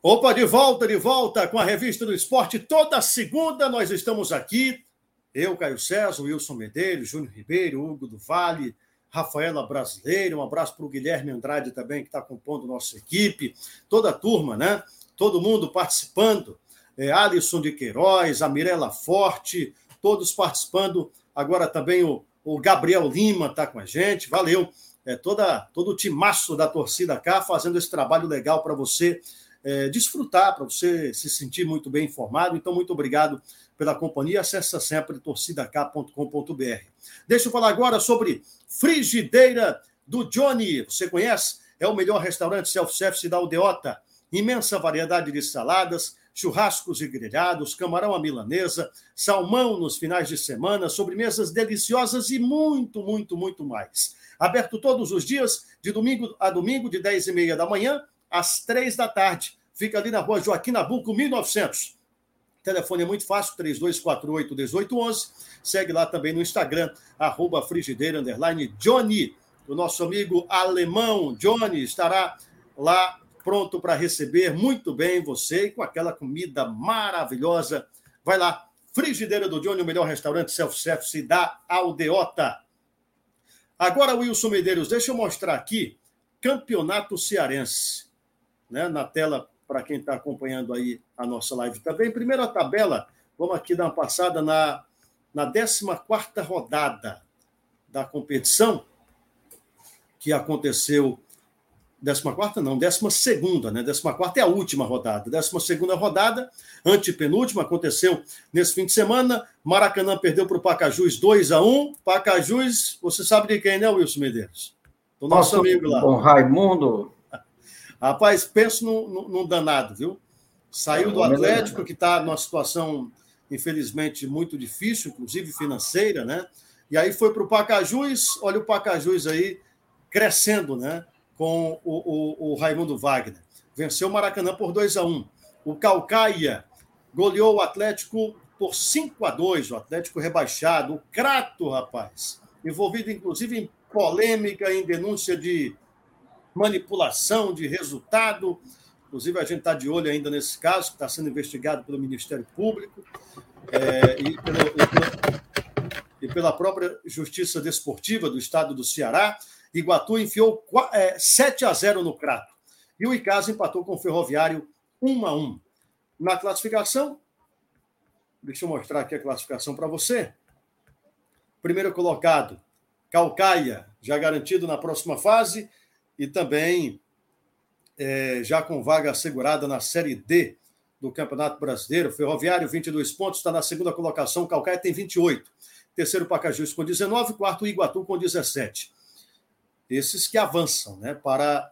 Opa, de volta, de volta com a revista do esporte. Toda segunda nós estamos aqui. Eu, Caio César, Wilson Medeiros, Júnior Ribeiro, Hugo do Vale, Rafaela Brasileiro. Um abraço para o Guilherme Andrade também, que está compondo nossa equipe. Toda a turma, né? Todo mundo participando. É, Alisson de Queiroz, a Mirella Forte, todos participando. Agora também o, o Gabriel Lima está com a gente. Valeu. É, toda, todo o timaço da torcida cá fazendo esse trabalho legal para você é, desfrutar, para você se sentir muito bem informado. Então, muito obrigado pela companhia. Acesse sempre torcidak.com.br. Deixa eu falar agora sobre Frigideira do Johnny. Você conhece? É o melhor restaurante self-service da Aldeota. Imensa variedade de saladas, churrascos e grelhados, camarão à milanesa, salmão nos finais de semana, sobremesas deliciosas e muito, muito, muito mais. Aberto todos os dias, de domingo a domingo, de 10 e meia da manhã às três da tarde. Fica ali na rua Joaquim Nabuco, 1900. O telefone é muito fácil, 3248-1811. Segue lá também no Instagram, arroba frigideira, Johnny. O nosso amigo alemão, Johnny, estará lá pronto para receber muito bem você e com aquela comida maravilhosa. Vai lá, Frigideira do Johnny, o melhor restaurante self-service da Aldeota. Agora, Wilson Medeiros, deixa eu mostrar aqui Campeonato Cearense né, na tela para quem está acompanhando aí a nossa live também. Primeira tabela, vamos aqui dar uma passada na, na 14 rodada da competição, que aconteceu. 14 não, 12, né? 14 é a última rodada. 12 rodada, antepenúltima, aconteceu nesse fim de semana. Maracanã perdeu para o Pacajus 2 a 1 Pacajus, você sabe de quem, né, Wilson Medeiros? Do nosso amigo lá. O Raimundo Rapaz, penso num, num danado, viu? Saiu do Atlético, que está numa situação, infelizmente, muito difícil, inclusive financeira, né? E aí foi para o Pacajus, olha o Pacajus aí crescendo, né? com o, o, o Raimundo Wagner. Venceu o Maracanã por 2 a 1 O Calcaia goleou o Atlético por 5 a 2 o Atlético rebaixado. O Crato, rapaz, envolvido inclusive em polêmica, em denúncia de manipulação de resultado. Inclusive, a gente está de olho ainda nesse caso, que está sendo investigado pelo Ministério Público é, e, pelo, e, e, pela, própria Justiça Desportiva do Estado do Ceará. Iguatu enfiou é, 7 a 0 no Crato. E o Icasa empatou com o Ferroviário 1 a 1. Na classificação, deixa eu mostrar aqui a classificação para você. Primeiro colocado, Calcaia, já garantido na próxima fase, e também é, já com vaga assegurada na Série D do Campeonato Brasileiro. Ferroviário, 22 pontos, está na segunda colocação. Calcaia tem 28. Terceiro, Pacajus com 19. Quarto, Iguatu com 17. Esses que avançam né, para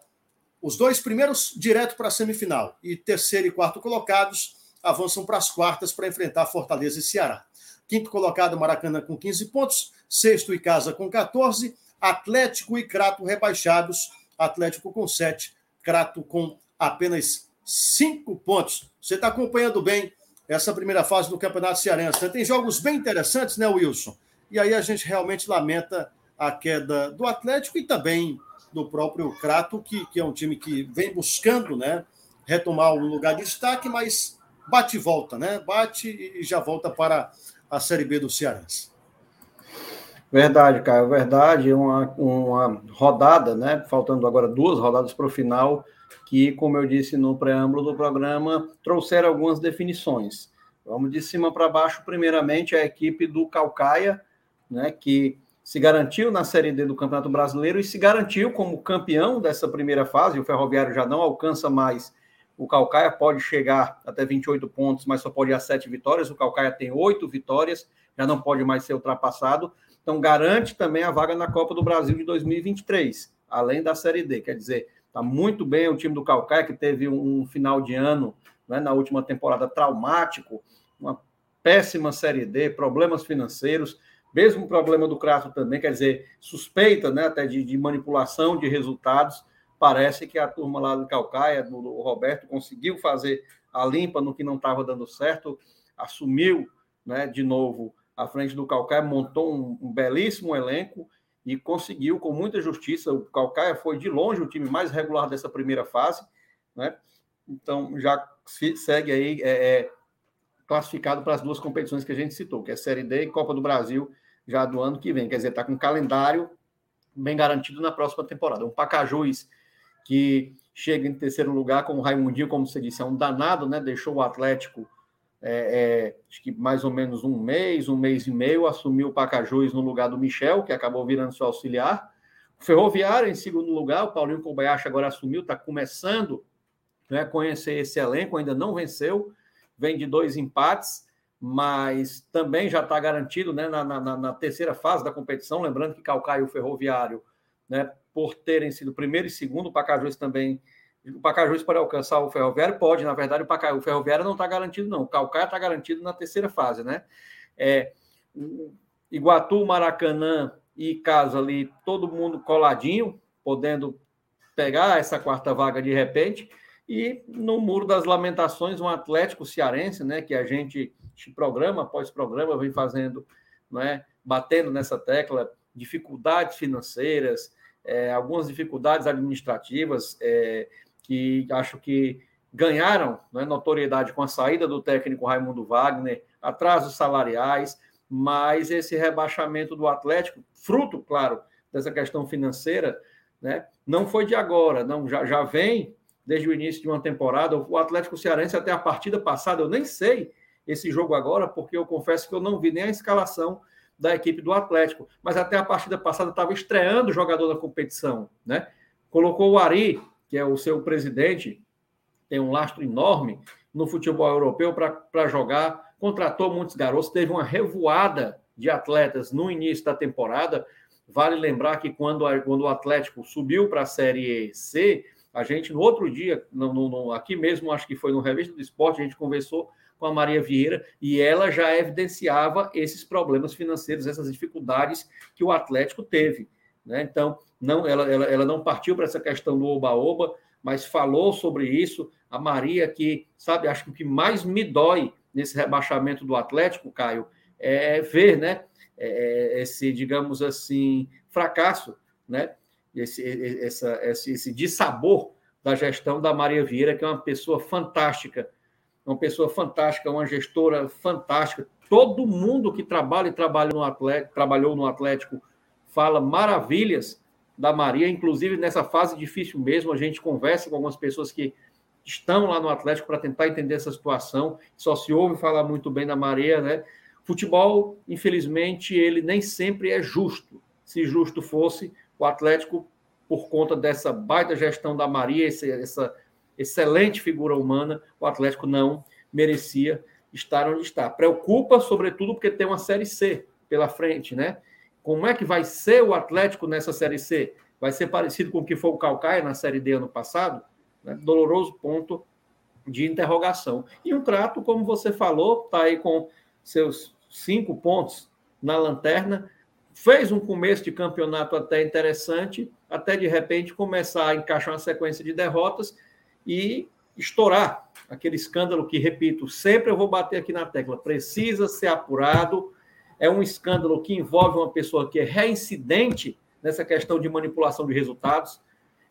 os dois primeiros direto para a semifinal. E terceiro e quarto colocados avançam para as quartas para enfrentar Fortaleza e Ceará. Quinto colocado, Maracanã com 15 pontos. Sexto, e Casa com 14. Atlético e Crato rebaixados. Atlético com 7. Crato com apenas 5 pontos. Você está acompanhando bem essa primeira fase do Campeonato Cearense. Tem jogos bem interessantes, né, Wilson? E aí a gente realmente lamenta a queda do Atlético e também do próprio Crato, que, que é um time que vem buscando né, retomar o lugar de destaque, mas bate e volta, né? Bate e já volta para a Série B do Cearense. Verdade, Caio, verdade. Uma, uma rodada, né? Faltando agora duas rodadas para o final, que, como eu disse no preâmbulo do programa, trouxeram algumas definições. Vamos de cima para baixo, primeiramente, a equipe do Calcaia, né? Que se garantiu na Série D do Campeonato Brasileiro e se garantiu como campeão dessa primeira fase. O Ferroviário já não alcança mais. O Calcaia pode chegar até 28 pontos, mas só pode ir a 7 vitórias. O Calcaia tem 8 vitórias, já não pode mais ser ultrapassado. Então, garante também a vaga na Copa do Brasil de 2023, além da Série D. Quer dizer, está muito bem o time do Calcaia, que teve um final de ano, né, na última temporada, traumático, uma péssima Série D, problemas financeiros mesmo problema do Crato também, quer dizer, suspeita né, até de, de, manipulação de resultados. Parece que a turma lá do Calcaia, do, do Roberto, conseguiu fazer a limpa no que não estava dando certo, assumiu né, de novo à frente do Calcaia, montou um, um, belíssimo elenco e conseguiu com muita justiça. O Calcaia foi de longe o time mais regular dessa primeira fase, né? Então já segue aí é, é, classificado para as duas competições que a gente citou, que é Série D e Copa do Brasil, já do ano que vem. Quer dizer, está com um calendário bem garantido na próxima temporada. Um Pacajus que chega em terceiro lugar com o Raimundinho, como você disse, é um danado, né? Deixou o Atlético é, é, acho que mais ou menos um mês, um mês e meio, assumiu o Pacajus no lugar do Michel, que acabou virando seu auxiliar. O Ferroviário em segundo lugar, o Paulinho Kobayashi agora assumiu, está começando né, a conhecer esse elenco, ainda não venceu vem de dois empates, mas também já está garantido né, na, na, na, terceira fase da competição. Lembrando que Calcaia e o Ferroviário, né, por terem sido primeiro e segundo, o Pacajus também. O Pacajus pode alcançar o Ferroviário? Pode, na verdade, o, Paca, o Ferroviário não está garantido, não. O Calcaia está garantido na terceira fase, né? É, Iguatu, Maracanã e Casa ali, todo mundo coladinho, podendo pegar essa quarta vaga de repente. E no Muro das Lamentações, um Atlético Cearense, né, que a gente, programa após programa, vem fazendo, né, batendo nessa tecla, dificuldades financeiras, é, algumas dificuldades administrativas, é, que acho que ganharam né, notoriedade com a saída do técnico Raimundo Wagner, atrasos salariais, mas esse rebaixamento do Atlético, fruto, claro, dessa questão financeira, né, não foi de agora, não já, já vem desde o início de uma temporada. O Atlético Cearense, até a partida passada, eu nem sei esse jogo agora, porque eu confesso que eu não vi nem a escalação da equipe do Atlético. Mas até a partida passada estava estreando o jogador da competição, né? Colocou o Ari, que é o seu presidente, tem um lastro enorme no futebol europeu para jogar, contratou muitos garotos, teve uma revoada de atletas no início da temporada. Vale lembrar que quando, quando o Atlético subiu para a Série C, a gente, no outro dia, no, no, aqui mesmo, acho que foi no Revista do Esporte, a gente conversou com a Maria Vieira e ela já evidenciava esses problemas financeiros, essas dificuldades que o Atlético teve. Né? Então, não, ela, ela, ela não partiu para essa questão do oba-oba, mas falou sobre isso. A Maria, que, sabe, acho que o que mais me dói nesse rebaixamento do Atlético, Caio, é ver, né, é, esse, digamos assim, fracasso, né, esse, essa, esse, esse dissabor da gestão da Maria Vieira, que é uma pessoa fantástica, uma pessoa fantástica, uma gestora fantástica. Todo mundo que trabalha e trabalha no Atlético, trabalhou no Atlético fala maravilhas da Maria, inclusive nessa fase difícil mesmo, a gente conversa com algumas pessoas que estão lá no Atlético para tentar entender essa situação. Só se ouve falar muito bem da Maria, né? Futebol, infelizmente, ele nem sempre é justo. Se justo fosse, o Atlético, por conta dessa baita gestão da Maria, essa excelente figura humana, o Atlético não merecia estar onde está. Preocupa, sobretudo, porque tem uma Série C pela frente, né? Como é que vai ser o Atlético nessa Série C? Vai ser parecido com o que foi o Calcaia na Série D ano passado? Né? Doloroso ponto de interrogação. E o Crato, como você falou, está aí com seus cinco pontos na lanterna, fez um começo de campeonato até interessante, até de repente começar a encaixar uma sequência de derrotas e estourar aquele escândalo que, repito, sempre eu vou bater aqui na tecla, precisa ser apurado, é um escândalo que envolve uma pessoa que é reincidente nessa questão de manipulação de resultados,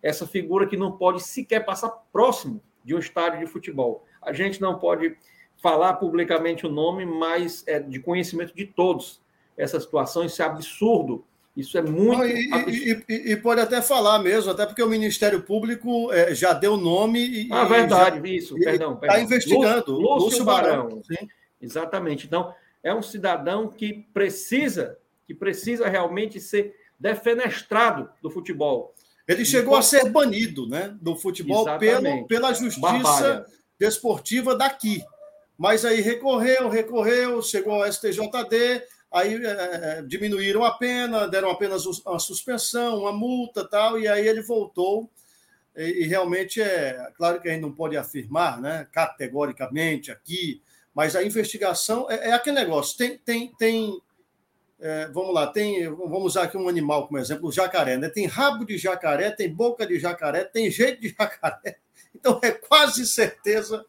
essa figura que não pode sequer passar próximo de um estádio de futebol. A gente não pode falar publicamente o nome, mas é de conhecimento de todos essa situação, isso é absurdo. Isso é muito. Não, e, e, e, pode até falar mesmo, até porque o Ministério Público é, já deu nome. E, ah, verdade, já, isso, perdão. Está investigando. Lúcio, Lúcio, Lúcio Barão. Barão. Exatamente. Então, é um cidadão que precisa, que precisa realmente ser defenestrado do futebol. Ele chegou a ser banido né, do futebol pelo, pela justiça desportiva daqui. Mas aí recorreu, recorreu, chegou ao STJD, aí é, é, diminuíram a pena, deram apenas uma suspensão, uma multa tal, e aí ele voltou. E, e realmente é claro que a gente não pode afirmar né, categoricamente aqui mas a investigação é, é aquele negócio. Tem, tem, tem é, vamos lá, tem, vamos usar aqui um animal como exemplo, o jacaré, né? Tem rabo de jacaré, tem boca de jacaré, tem jeito de <laughs> jacaré. Então é quase certeza,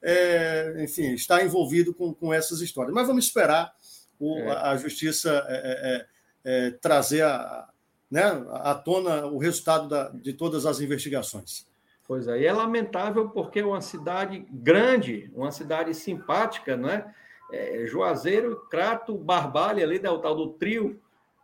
é, enfim, está envolvido com, com essas histórias. Mas vamos esperar o, é. a, a, justiça é, é, trazer a, né, à tona o resultado da, de todas as investigações. Pois é, é lamentável porque uma cidade grande, uma cidade simpática, né? É, Juazeiro, Crato, Barbalha, ali da né, tal do trio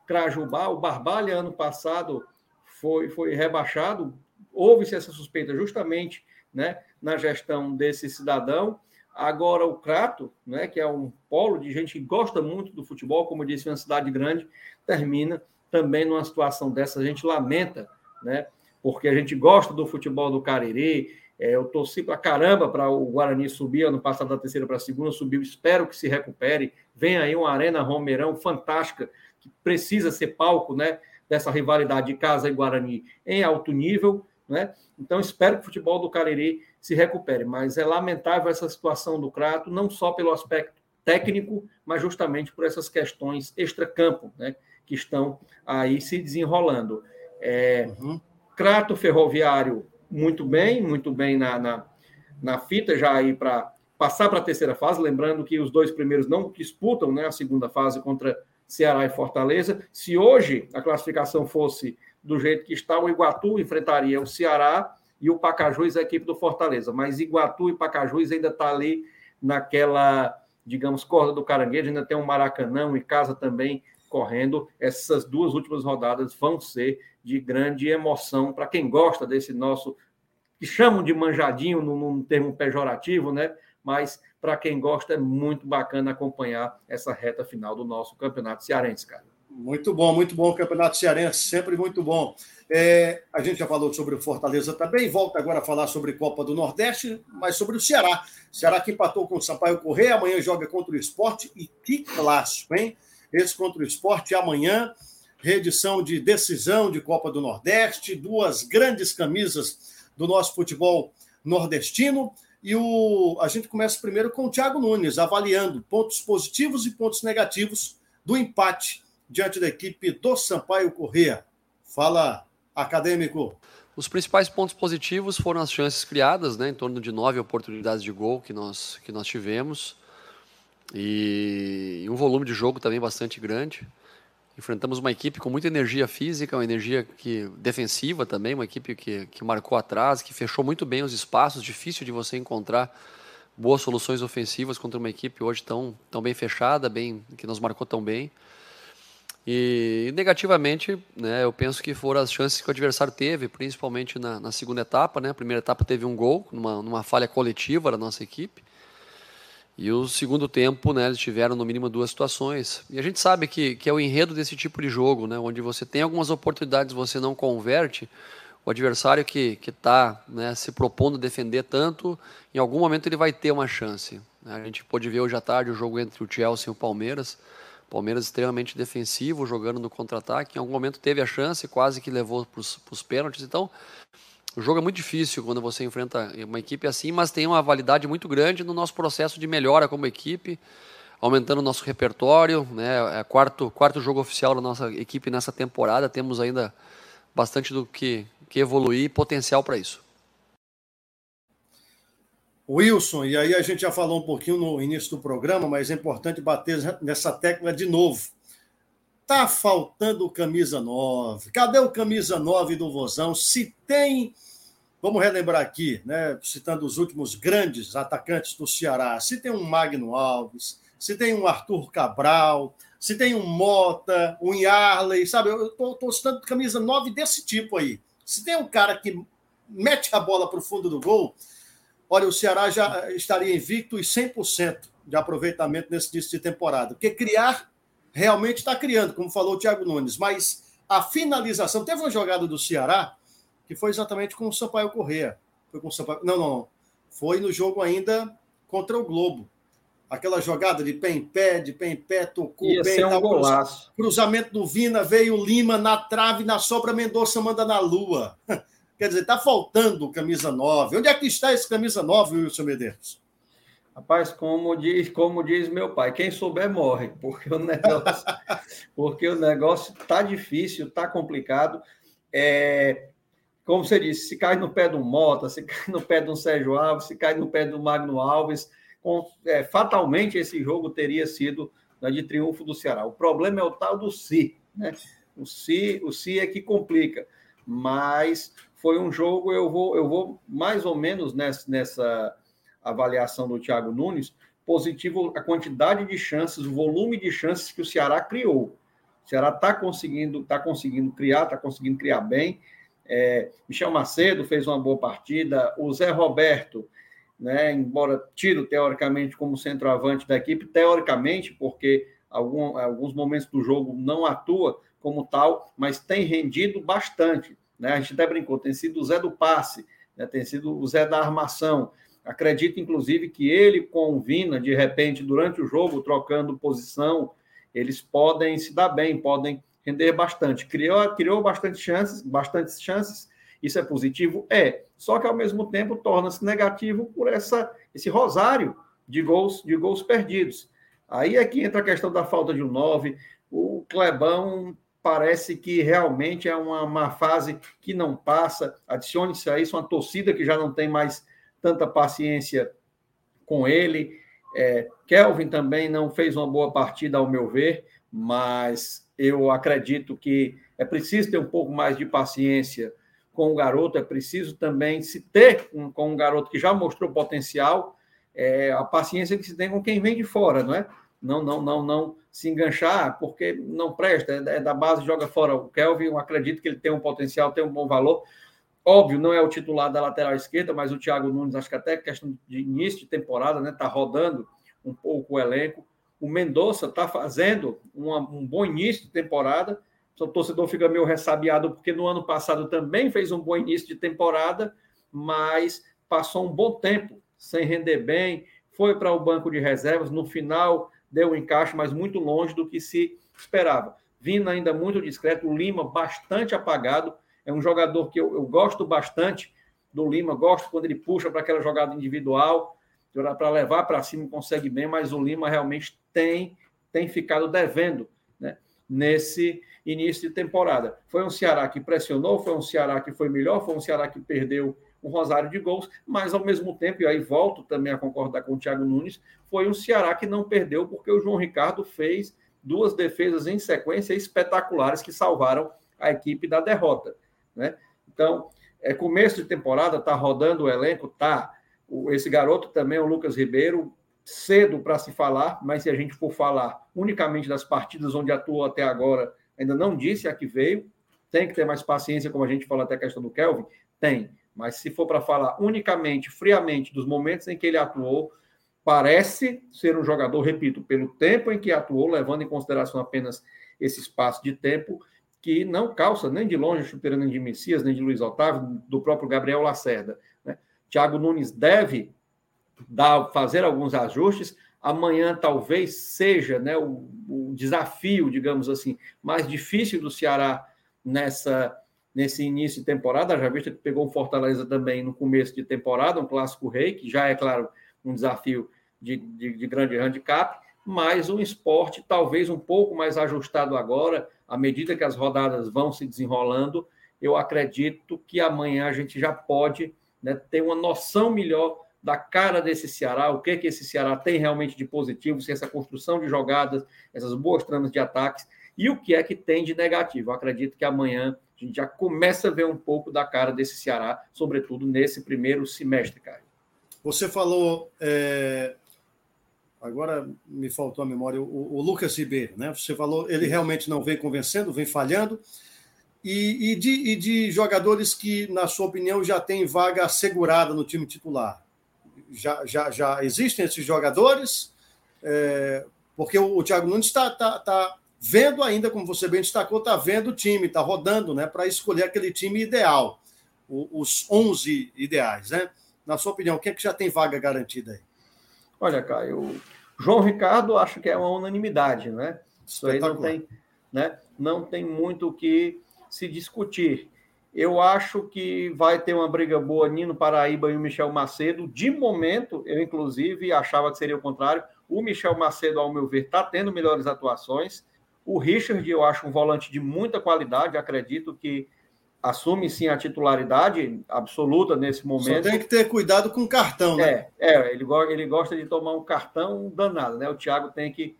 Crajubá, o Barbalha ano passado foi, foi rebaixado, houve-se essa suspeita justamente né, na gestão desse cidadão. Agora o Crato, né, que é um polo de gente que gosta muito do futebol, como eu disse, uma cidade grande, termina também numa situação dessa. A gente lamenta, né? Porque a gente gosta do futebol do Cariri. É, eu torci para caramba para o Guarani subir, ano passado da terceira para a segunda, subiu, espero que se recupere. Vem aí uma Arena Romeirão fantástica, que precisa ser palco né, dessa rivalidade de casa e Guarani em alto nível. Né? Então, espero que o futebol do Cariri se recupere. Mas é lamentável essa situação do Crato, não só pelo aspecto técnico, mas justamente por essas questões extracampo, né, que estão aí se desenrolando. É, uhum. Crato Ferroviário, muito bem, muito bem na, na, na fita, já aí para passar para a terceira fase. Lembrando que os dois primeiros não disputam né, a segunda fase contra Ceará e Fortaleza. Se hoje a classificação fosse do jeito que está, o Iguatu enfrentaria o Ceará e o Pacajus, a equipe do Fortaleza. Mas Iguatu e Pacajus ainda está ali naquela, digamos, corda do caranguejo, ainda tem um Maracanã e casa também correndo. Essas duas últimas rodadas vão ser de grande emoção para quem gosta desse nosso, que chamam de manjadinho num, num termo pejorativo, né? Mas para quem gosta é muito bacana acompanhar essa reta final do nosso campeonato cearense, cara. Muito bom, muito bom o campeonato cearense, sempre muito bom. É, a gente já falou sobre o Fortaleza também, volta agora a falar sobre Copa do Nordeste, mas sobre o Ceará. Ceará que empatou com o Sampaio Correia, amanhã joga contra o esporte e que clássico, hein? Esse contra o esporte amanhã reedição de decisão de Copa do Nordeste, duas grandes camisas do nosso futebol nordestino. E o, a gente começa primeiro com o Thiago Nunes, avaliando pontos positivos e pontos negativos do empate diante da equipe do Sampaio Corrêa. Fala, acadêmico. Os principais pontos positivos foram as chances criadas, né, em torno de nove oportunidades de gol que nós, que nós tivemos, e um volume de jogo também bastante grande. Enfrentamos uma equipe com muita energia física, uma energia que, defensiva também, uma equipe que, que marcou atrás, que fechou muito bem os espaços, difícil de você encontrar boas soluções ofensivas contra uma equipe hoje tão, tão bem fechada, bem que nos marcou tão bem. E negativamente, né, eu penso que foram as chances que o adversário teve, principalmente na, na segunda etapa. Né? A primeira etapa teve um gol, numa, numa falha coletiva da nossa equipe. E o segundo tempo, né, eles tiveram no mínimo duas situações. E a gente sabe que, que é o enredo desse tipo de jogo, né, onde você tem algumas oportunidades, você não converte, o adversário que está né, se propondo defender tanto, em algum momento ele vai ter uma chance. Né? A gente pôde ver hoje à tarde o jogo entre o Chelsea e o Palmeiras. Palmeiras extremamente defensivo, jogando no contra-ataque. Em algum momento teve a chance, quase que levou para os pênaltis. Então, o jogo é muito difícil quando você enfrenta uma equipe assim, mas tem uma validade muito grande no nosso processo de melhora como equipe, aumentando o nosso repertório. Né? É quarto, quarto jogo oficial da nossa equipe nessa temporada. Temos ainda bastante do que, que evoluir e potencial para isso. Wilson, e aí a gente já falou um pouquinho no início do programa, mas é importante bater nessa tecla de novo. Tá faltando camisa 9. Cadê o camisa 9 do Vozão? Se tem, vamos relembrar aqui, né, citando os últimos grandes atacantes do Ceará, se tem um Magno Alves, se tem um Arthur Cabral, se tem um Mota, um Yarley, sabe? Eu tô citando camisa 9 desse tipo aí. Se tem um cara que mete a bola para o fundo do gol, Olha, o Ceará já estaria invicto e 100% de aproveitamento nesse início de temporada. Porque criar, realmente está criando, como falou o Thiago Nunes. Mas a finalização. Teve uma jogada do Ceará que foi exatamente com o Sampaio Correa. Foi com o Sampaio. Não, não, não. Foi no jogo ainda contra o Globo. Aquela jogada de pé em pé, de pé em pé, tocou Ia bem. Ser um tal, golaço. Cruzamento do Vina, veio Lima na trave, na sobra, Mendonça manda na lua. <laughs> Quer dizer, está faltando camisa 9. Onde é que está esse camisa 9, Wilson Medeiros? Rapaz, como diz, como diz meu pai, quem souber morre, porque o <laughs> negócio, porque o negócio tá difícil, tá complicado. É, como você disse, se cai no pé do Mota, se <laughs> cai no pé do Sérgio Alves, se cai no pé do Magno Alves, com, é, fatalmente esse jogo teria sido né, de triunfo do Ceará. O problema é o tal do Si, né? O Si, o si é que complica, mas foi um jogo, eu vou, eu vou mais ou menos nessa, nessa avaliação do Thiago Nunes, positivo a quantidade de chances, o volume de chances que o Ceará criou. O Ceará está conseguindo, tá conseguindo criar, está conseguindo criar bem. É, Michel Macedo fez uma boa partida, o Zé Roberto, né, embora tiro teoricamente como centroavante da equipe, teoricamente, porque algum, alguns momentos do jogo não atua como tal, mas tem rendido bastante. Né? A gente até brincou, tem sido o Zé do passe, né? tem sido o Zé da armação. Acredito, inclusive, que ele com o Vina, de repente, durante o jogo, trocando posição, eles podem se dar bem, podem render bastante. Criou, criou bastante chances, bastantes chances. Isso é positivo? É. Só que, ao mesmo tempo, torna-se negativo por essa, esse rosário de gols, de gols perdidos. Aí é que entra a questão da falta de um 9. O Clebão parece que realmente é uma, uma fase que não passa. Adicione-se a isso uma torcida que já não tem mais tanta paciência com ele. É, Kelvin também não fez uma boa partida, ao meu ver, mas eu acredito que é preciso ter um pouco mais de paciência com o garoto, é preciso também se ter um, com um garoto que já mostrou potencial, é, a paciência que se tem com quem vem de fora, não é? Não, não, não, não se enganchar, porque não presta, é da base, joga fora. O Kelvin, eu acredito que ele tem um potencial, tem um bom valor. Óbvio, não é o titular da lateral esquerda, mas o Thiago Nunes, acho que até questão de início de temporada, né? Está rodando um pouco o elenco. O Mendonça está fazendo uma, um bom início de temporada. O torcedor fica meio ressabiado, porque no ano passado também fez um bom início de temporada, mas passou um bom tempo sem render bem, foi para o banco de reservas. No final, deu um encaixe, mas muito longe do que se esperava. Vina ainda muito discreto, o Lima bastante apagado. É um jogador que eu, eu gosto bastante do Lima, gosto quando ele puxa para aquela jogada individual, para levar para cima, consegue bem, mas o Lima realmente tem, tem ficado devendo. Né? nesse início de temporada. Foi um Ceará que pressionou, foi um Ceará que foi melhor, foi um Ceará que perdeu um rosário de gols, mas ao mesmo tempo, e aí volto também a concordar com o Thiago Nunes, foi um Ceará que não perdeu porque o João Ricardo fez duas defesas em sequência espetaculares que salvaram a equipe da derrota. Né? Então, é começo de temporada, está rodando o elenco, tá. Esse garoto também, o Lucas Ribeiro, cedo para se falar, mas se a gente for falar unicamente das partidas onde atuou até agora, ainda não disse a que veio. Tem que ter mais paciência, como a gente falou até a questão do Kelvin? Tem. Mas se for para falar unicamente, friamente, dos momentos em que ele atuou, parece ser um jogador, repito, pelo tempo em que atuou, levando em consideração apenas esse espaço de tempo, que não calça nem de longe chuteira nem de Messias, nem de Luiz Otávio, do próprio Gabriel Lacerda. Né? Thiago Nunes deve dar, fazer alguns ajustes. Amanhã talvez seja né, o, o desafio, digamos assim, mais difícil do Ceará nessa nesse início de temporada. Já visto que pegou o Fortaleza também no começo de temporada, um clássico rei, que já é, claro, um desafio de, de, de grande handicap, mas um esporte talvez um pouco mais ajustado agora, à medida que as rodadas vão se desenrolando. Eu acredito que amanhã a gente já pode né, ter uma noção melhor da cara desse Ceará, o que, que esse Ceará tem realmente de positivo, se essa construção de jogadas, essas boas tramas de ataques, e o que é que tem de negativo. Eu acredito que amanhã a gente já começa a ver um pouco da cara desse Ceará, sobretudo nesse primeiro semestre, Caio. Você falou. É... Agora me faltou a memória, o, o, Lucas Ribeiro, né? Você falou, ele realmente não vem convencendo, vem falhando. E, e, de, e de jogadores que, na sua opinião, já têm vaga assegurada no time titular. Já, já, já existem esses jogadores? É... porque o, o Thiago Nunes está tá, tá vendo ainda, como você bem destacou, está vendo o time, está rodando né, para escolher aquele time ideal, os 11 ideais. Né? Na sua opinião, quem é que já tem vaga garantida aí? Olha, Caio, João Ricardo acho que é uma unanimidade, né? Isso aí não tem, né? não tem muito o que se discutir. Eu acho que vai ter uma briga boa Nino Paraíba e o Michel Macedo. De momento, eu inclusive achava que seria o contrário. O Michel Macedo, ao meu ver, está tendo melhores atuações. O Richard, eu acho um volante de muita qualidade, acredito que assume sim a titularidade absoluta nesse momento. Só tem que ter cuidado com o cartão, né? É, é ele, ele gosta de tomar um cartão danado, né? O Thiago tem que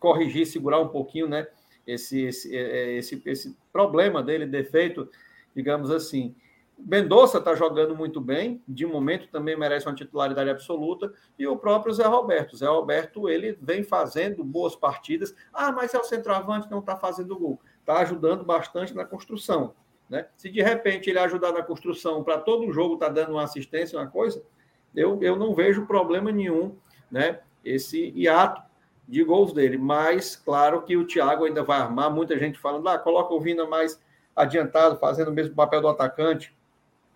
corrigir, segurar um pouquinho, né? Esse, esse, é, é, esse, esse problema dele, defeito, digamos assim. Mendonça está jogando muito bem, de momento também merece uma titularidade absoluta, e o próprio Zé Roberto. Zé Roberto, ele vem fazendo boas partidas. Ah, mas é o centroavante, não está fazendo gol. Está ajudando bastante na construção. Né? Se de repente ele ajudar na construção, para todo o jogo está dando uma assistência, uma coisa, eu, eu não vejo problema nenhum, né? Esse hiato de gols dele. Mas, claro que o Thiago ainda vai armar, muita gente falando, ah, coloca o Vina mais adiantado, fazendo o mesmo papel do atacante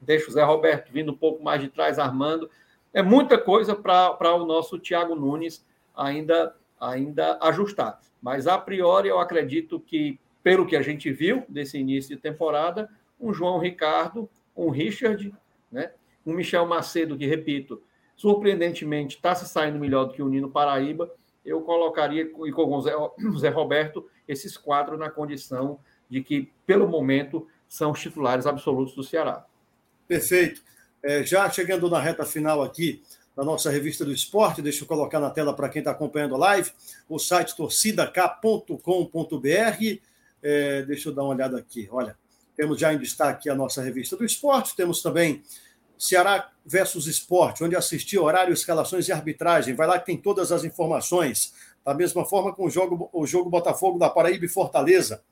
deixa o Zé Roberto vindo um pouco mais de trás, armando. É muita coisa para o nosso Thiago Nunes ainda, ainda ajustar. Mas, a priori, eu acredito que, pelo que a gente viu desse início de temporada, um João Ricardo, um Richard, né? um Michel Macedo, que, repito, surpreendentemente está se saindo melhor do que o Nino Paraíba, eu colocaria, e com o Zé, o <coughs> Zé Roberto, esses quatro na condição de que, pelo momento, são os titulares absolutos do Ceará. Perfeito. É, já chegando na reta final aqui da nossa revista do esporte, deixa eu colocar na tela para quem está acompanhando a live, o site torcidak.com.br. É, deixa eu dar uma olhada aqui. Olha, temos já em destaque a nossa revista do esporte, temos também Ceará versus Esporte, onde assistir horário, escalações e arbitragem. Vai lá que tem todas as informações. Da mesma forma com o jogo, o jogo Botafogo da Paraíba e Fortaleza.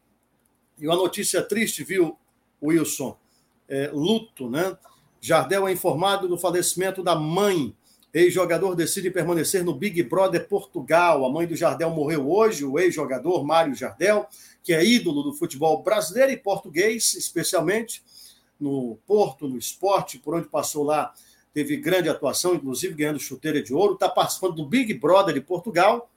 E uma notícia triste, viu, Wilson? é, luto, né? Jardel é informado do falecimento da mãe. Ex-jogador decide permanecer no Big Brother Portugal. A mãe do Jardel morreu hoje, o ex-jogador Mário Jardel, que é ídolo do futebol brasileiro e português, especialmente no Porto, no esporte, por onde passou lá, teve grande atuação, inclusive ganhando chuteira de ouro. Está participando do Big Brother de Portugal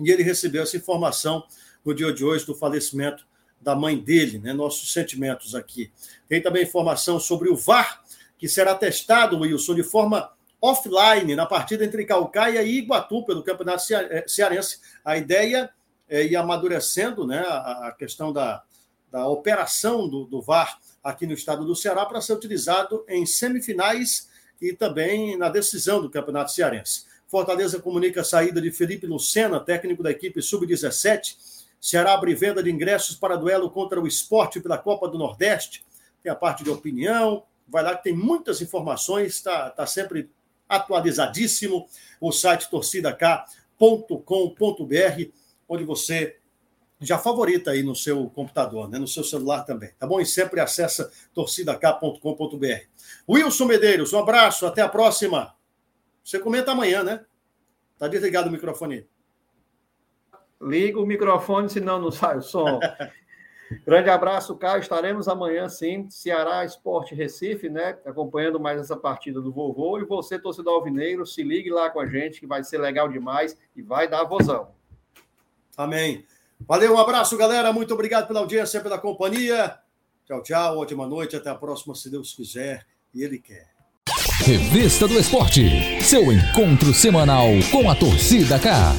e ele recebeu essa informação no dia de hoje do falecimento da mãe dele, né? Nossos sentimentos aqui. Tem também informação sobre o VAR, que será testado, Wilson, de forma offline na partida entre Calcaia e Iguatu pelo Campeonato eh, Cearense. A ideia é, e amadurecendo né, a questão da, da operação do, do VAR aqui no estado do Ceará para ser utilizado em semifinais e também na decisão do Campeonato Cearense. Fortaleza comunica a saída de Felipe Lucena, técnico da equipe sub-17. Ceará abre venda de ingressos para duelo contra o esporte pela Copa do Nordeste. Tem a parte de opinião. Vai lá que tem muitas informações, está tá sempre atualizadíssimo. O site torcidak.com.br, onde você já favorita aí no seu computador, né, no seu celular também, tá bom? E sempre acessa torcidak.com.br. Wilson Medeiros, um abraço, até a próxima. Você comenta amanhã, né? Tá desligado o microfone. Liga o microfone, senão não sai o som. <laughs> Grande abraço, Caio. Estaremos amanhã, sim. Ceará Esporte Recife, né? Acompanhando mais essa partida do vovô. E você, torcedor alvineiro, se ligue lá com a gente, que vai ser legal demais e vai dar vozão. Amém. Valeu, um abraço, galera. Muito obrigado pela audiência, pela companhia. Tchau, tchau. Ótima noite. Até a próxima, se Deus quiser e Ele quer. Revista do Esporte. Seu encontro semanal com a torcida cá.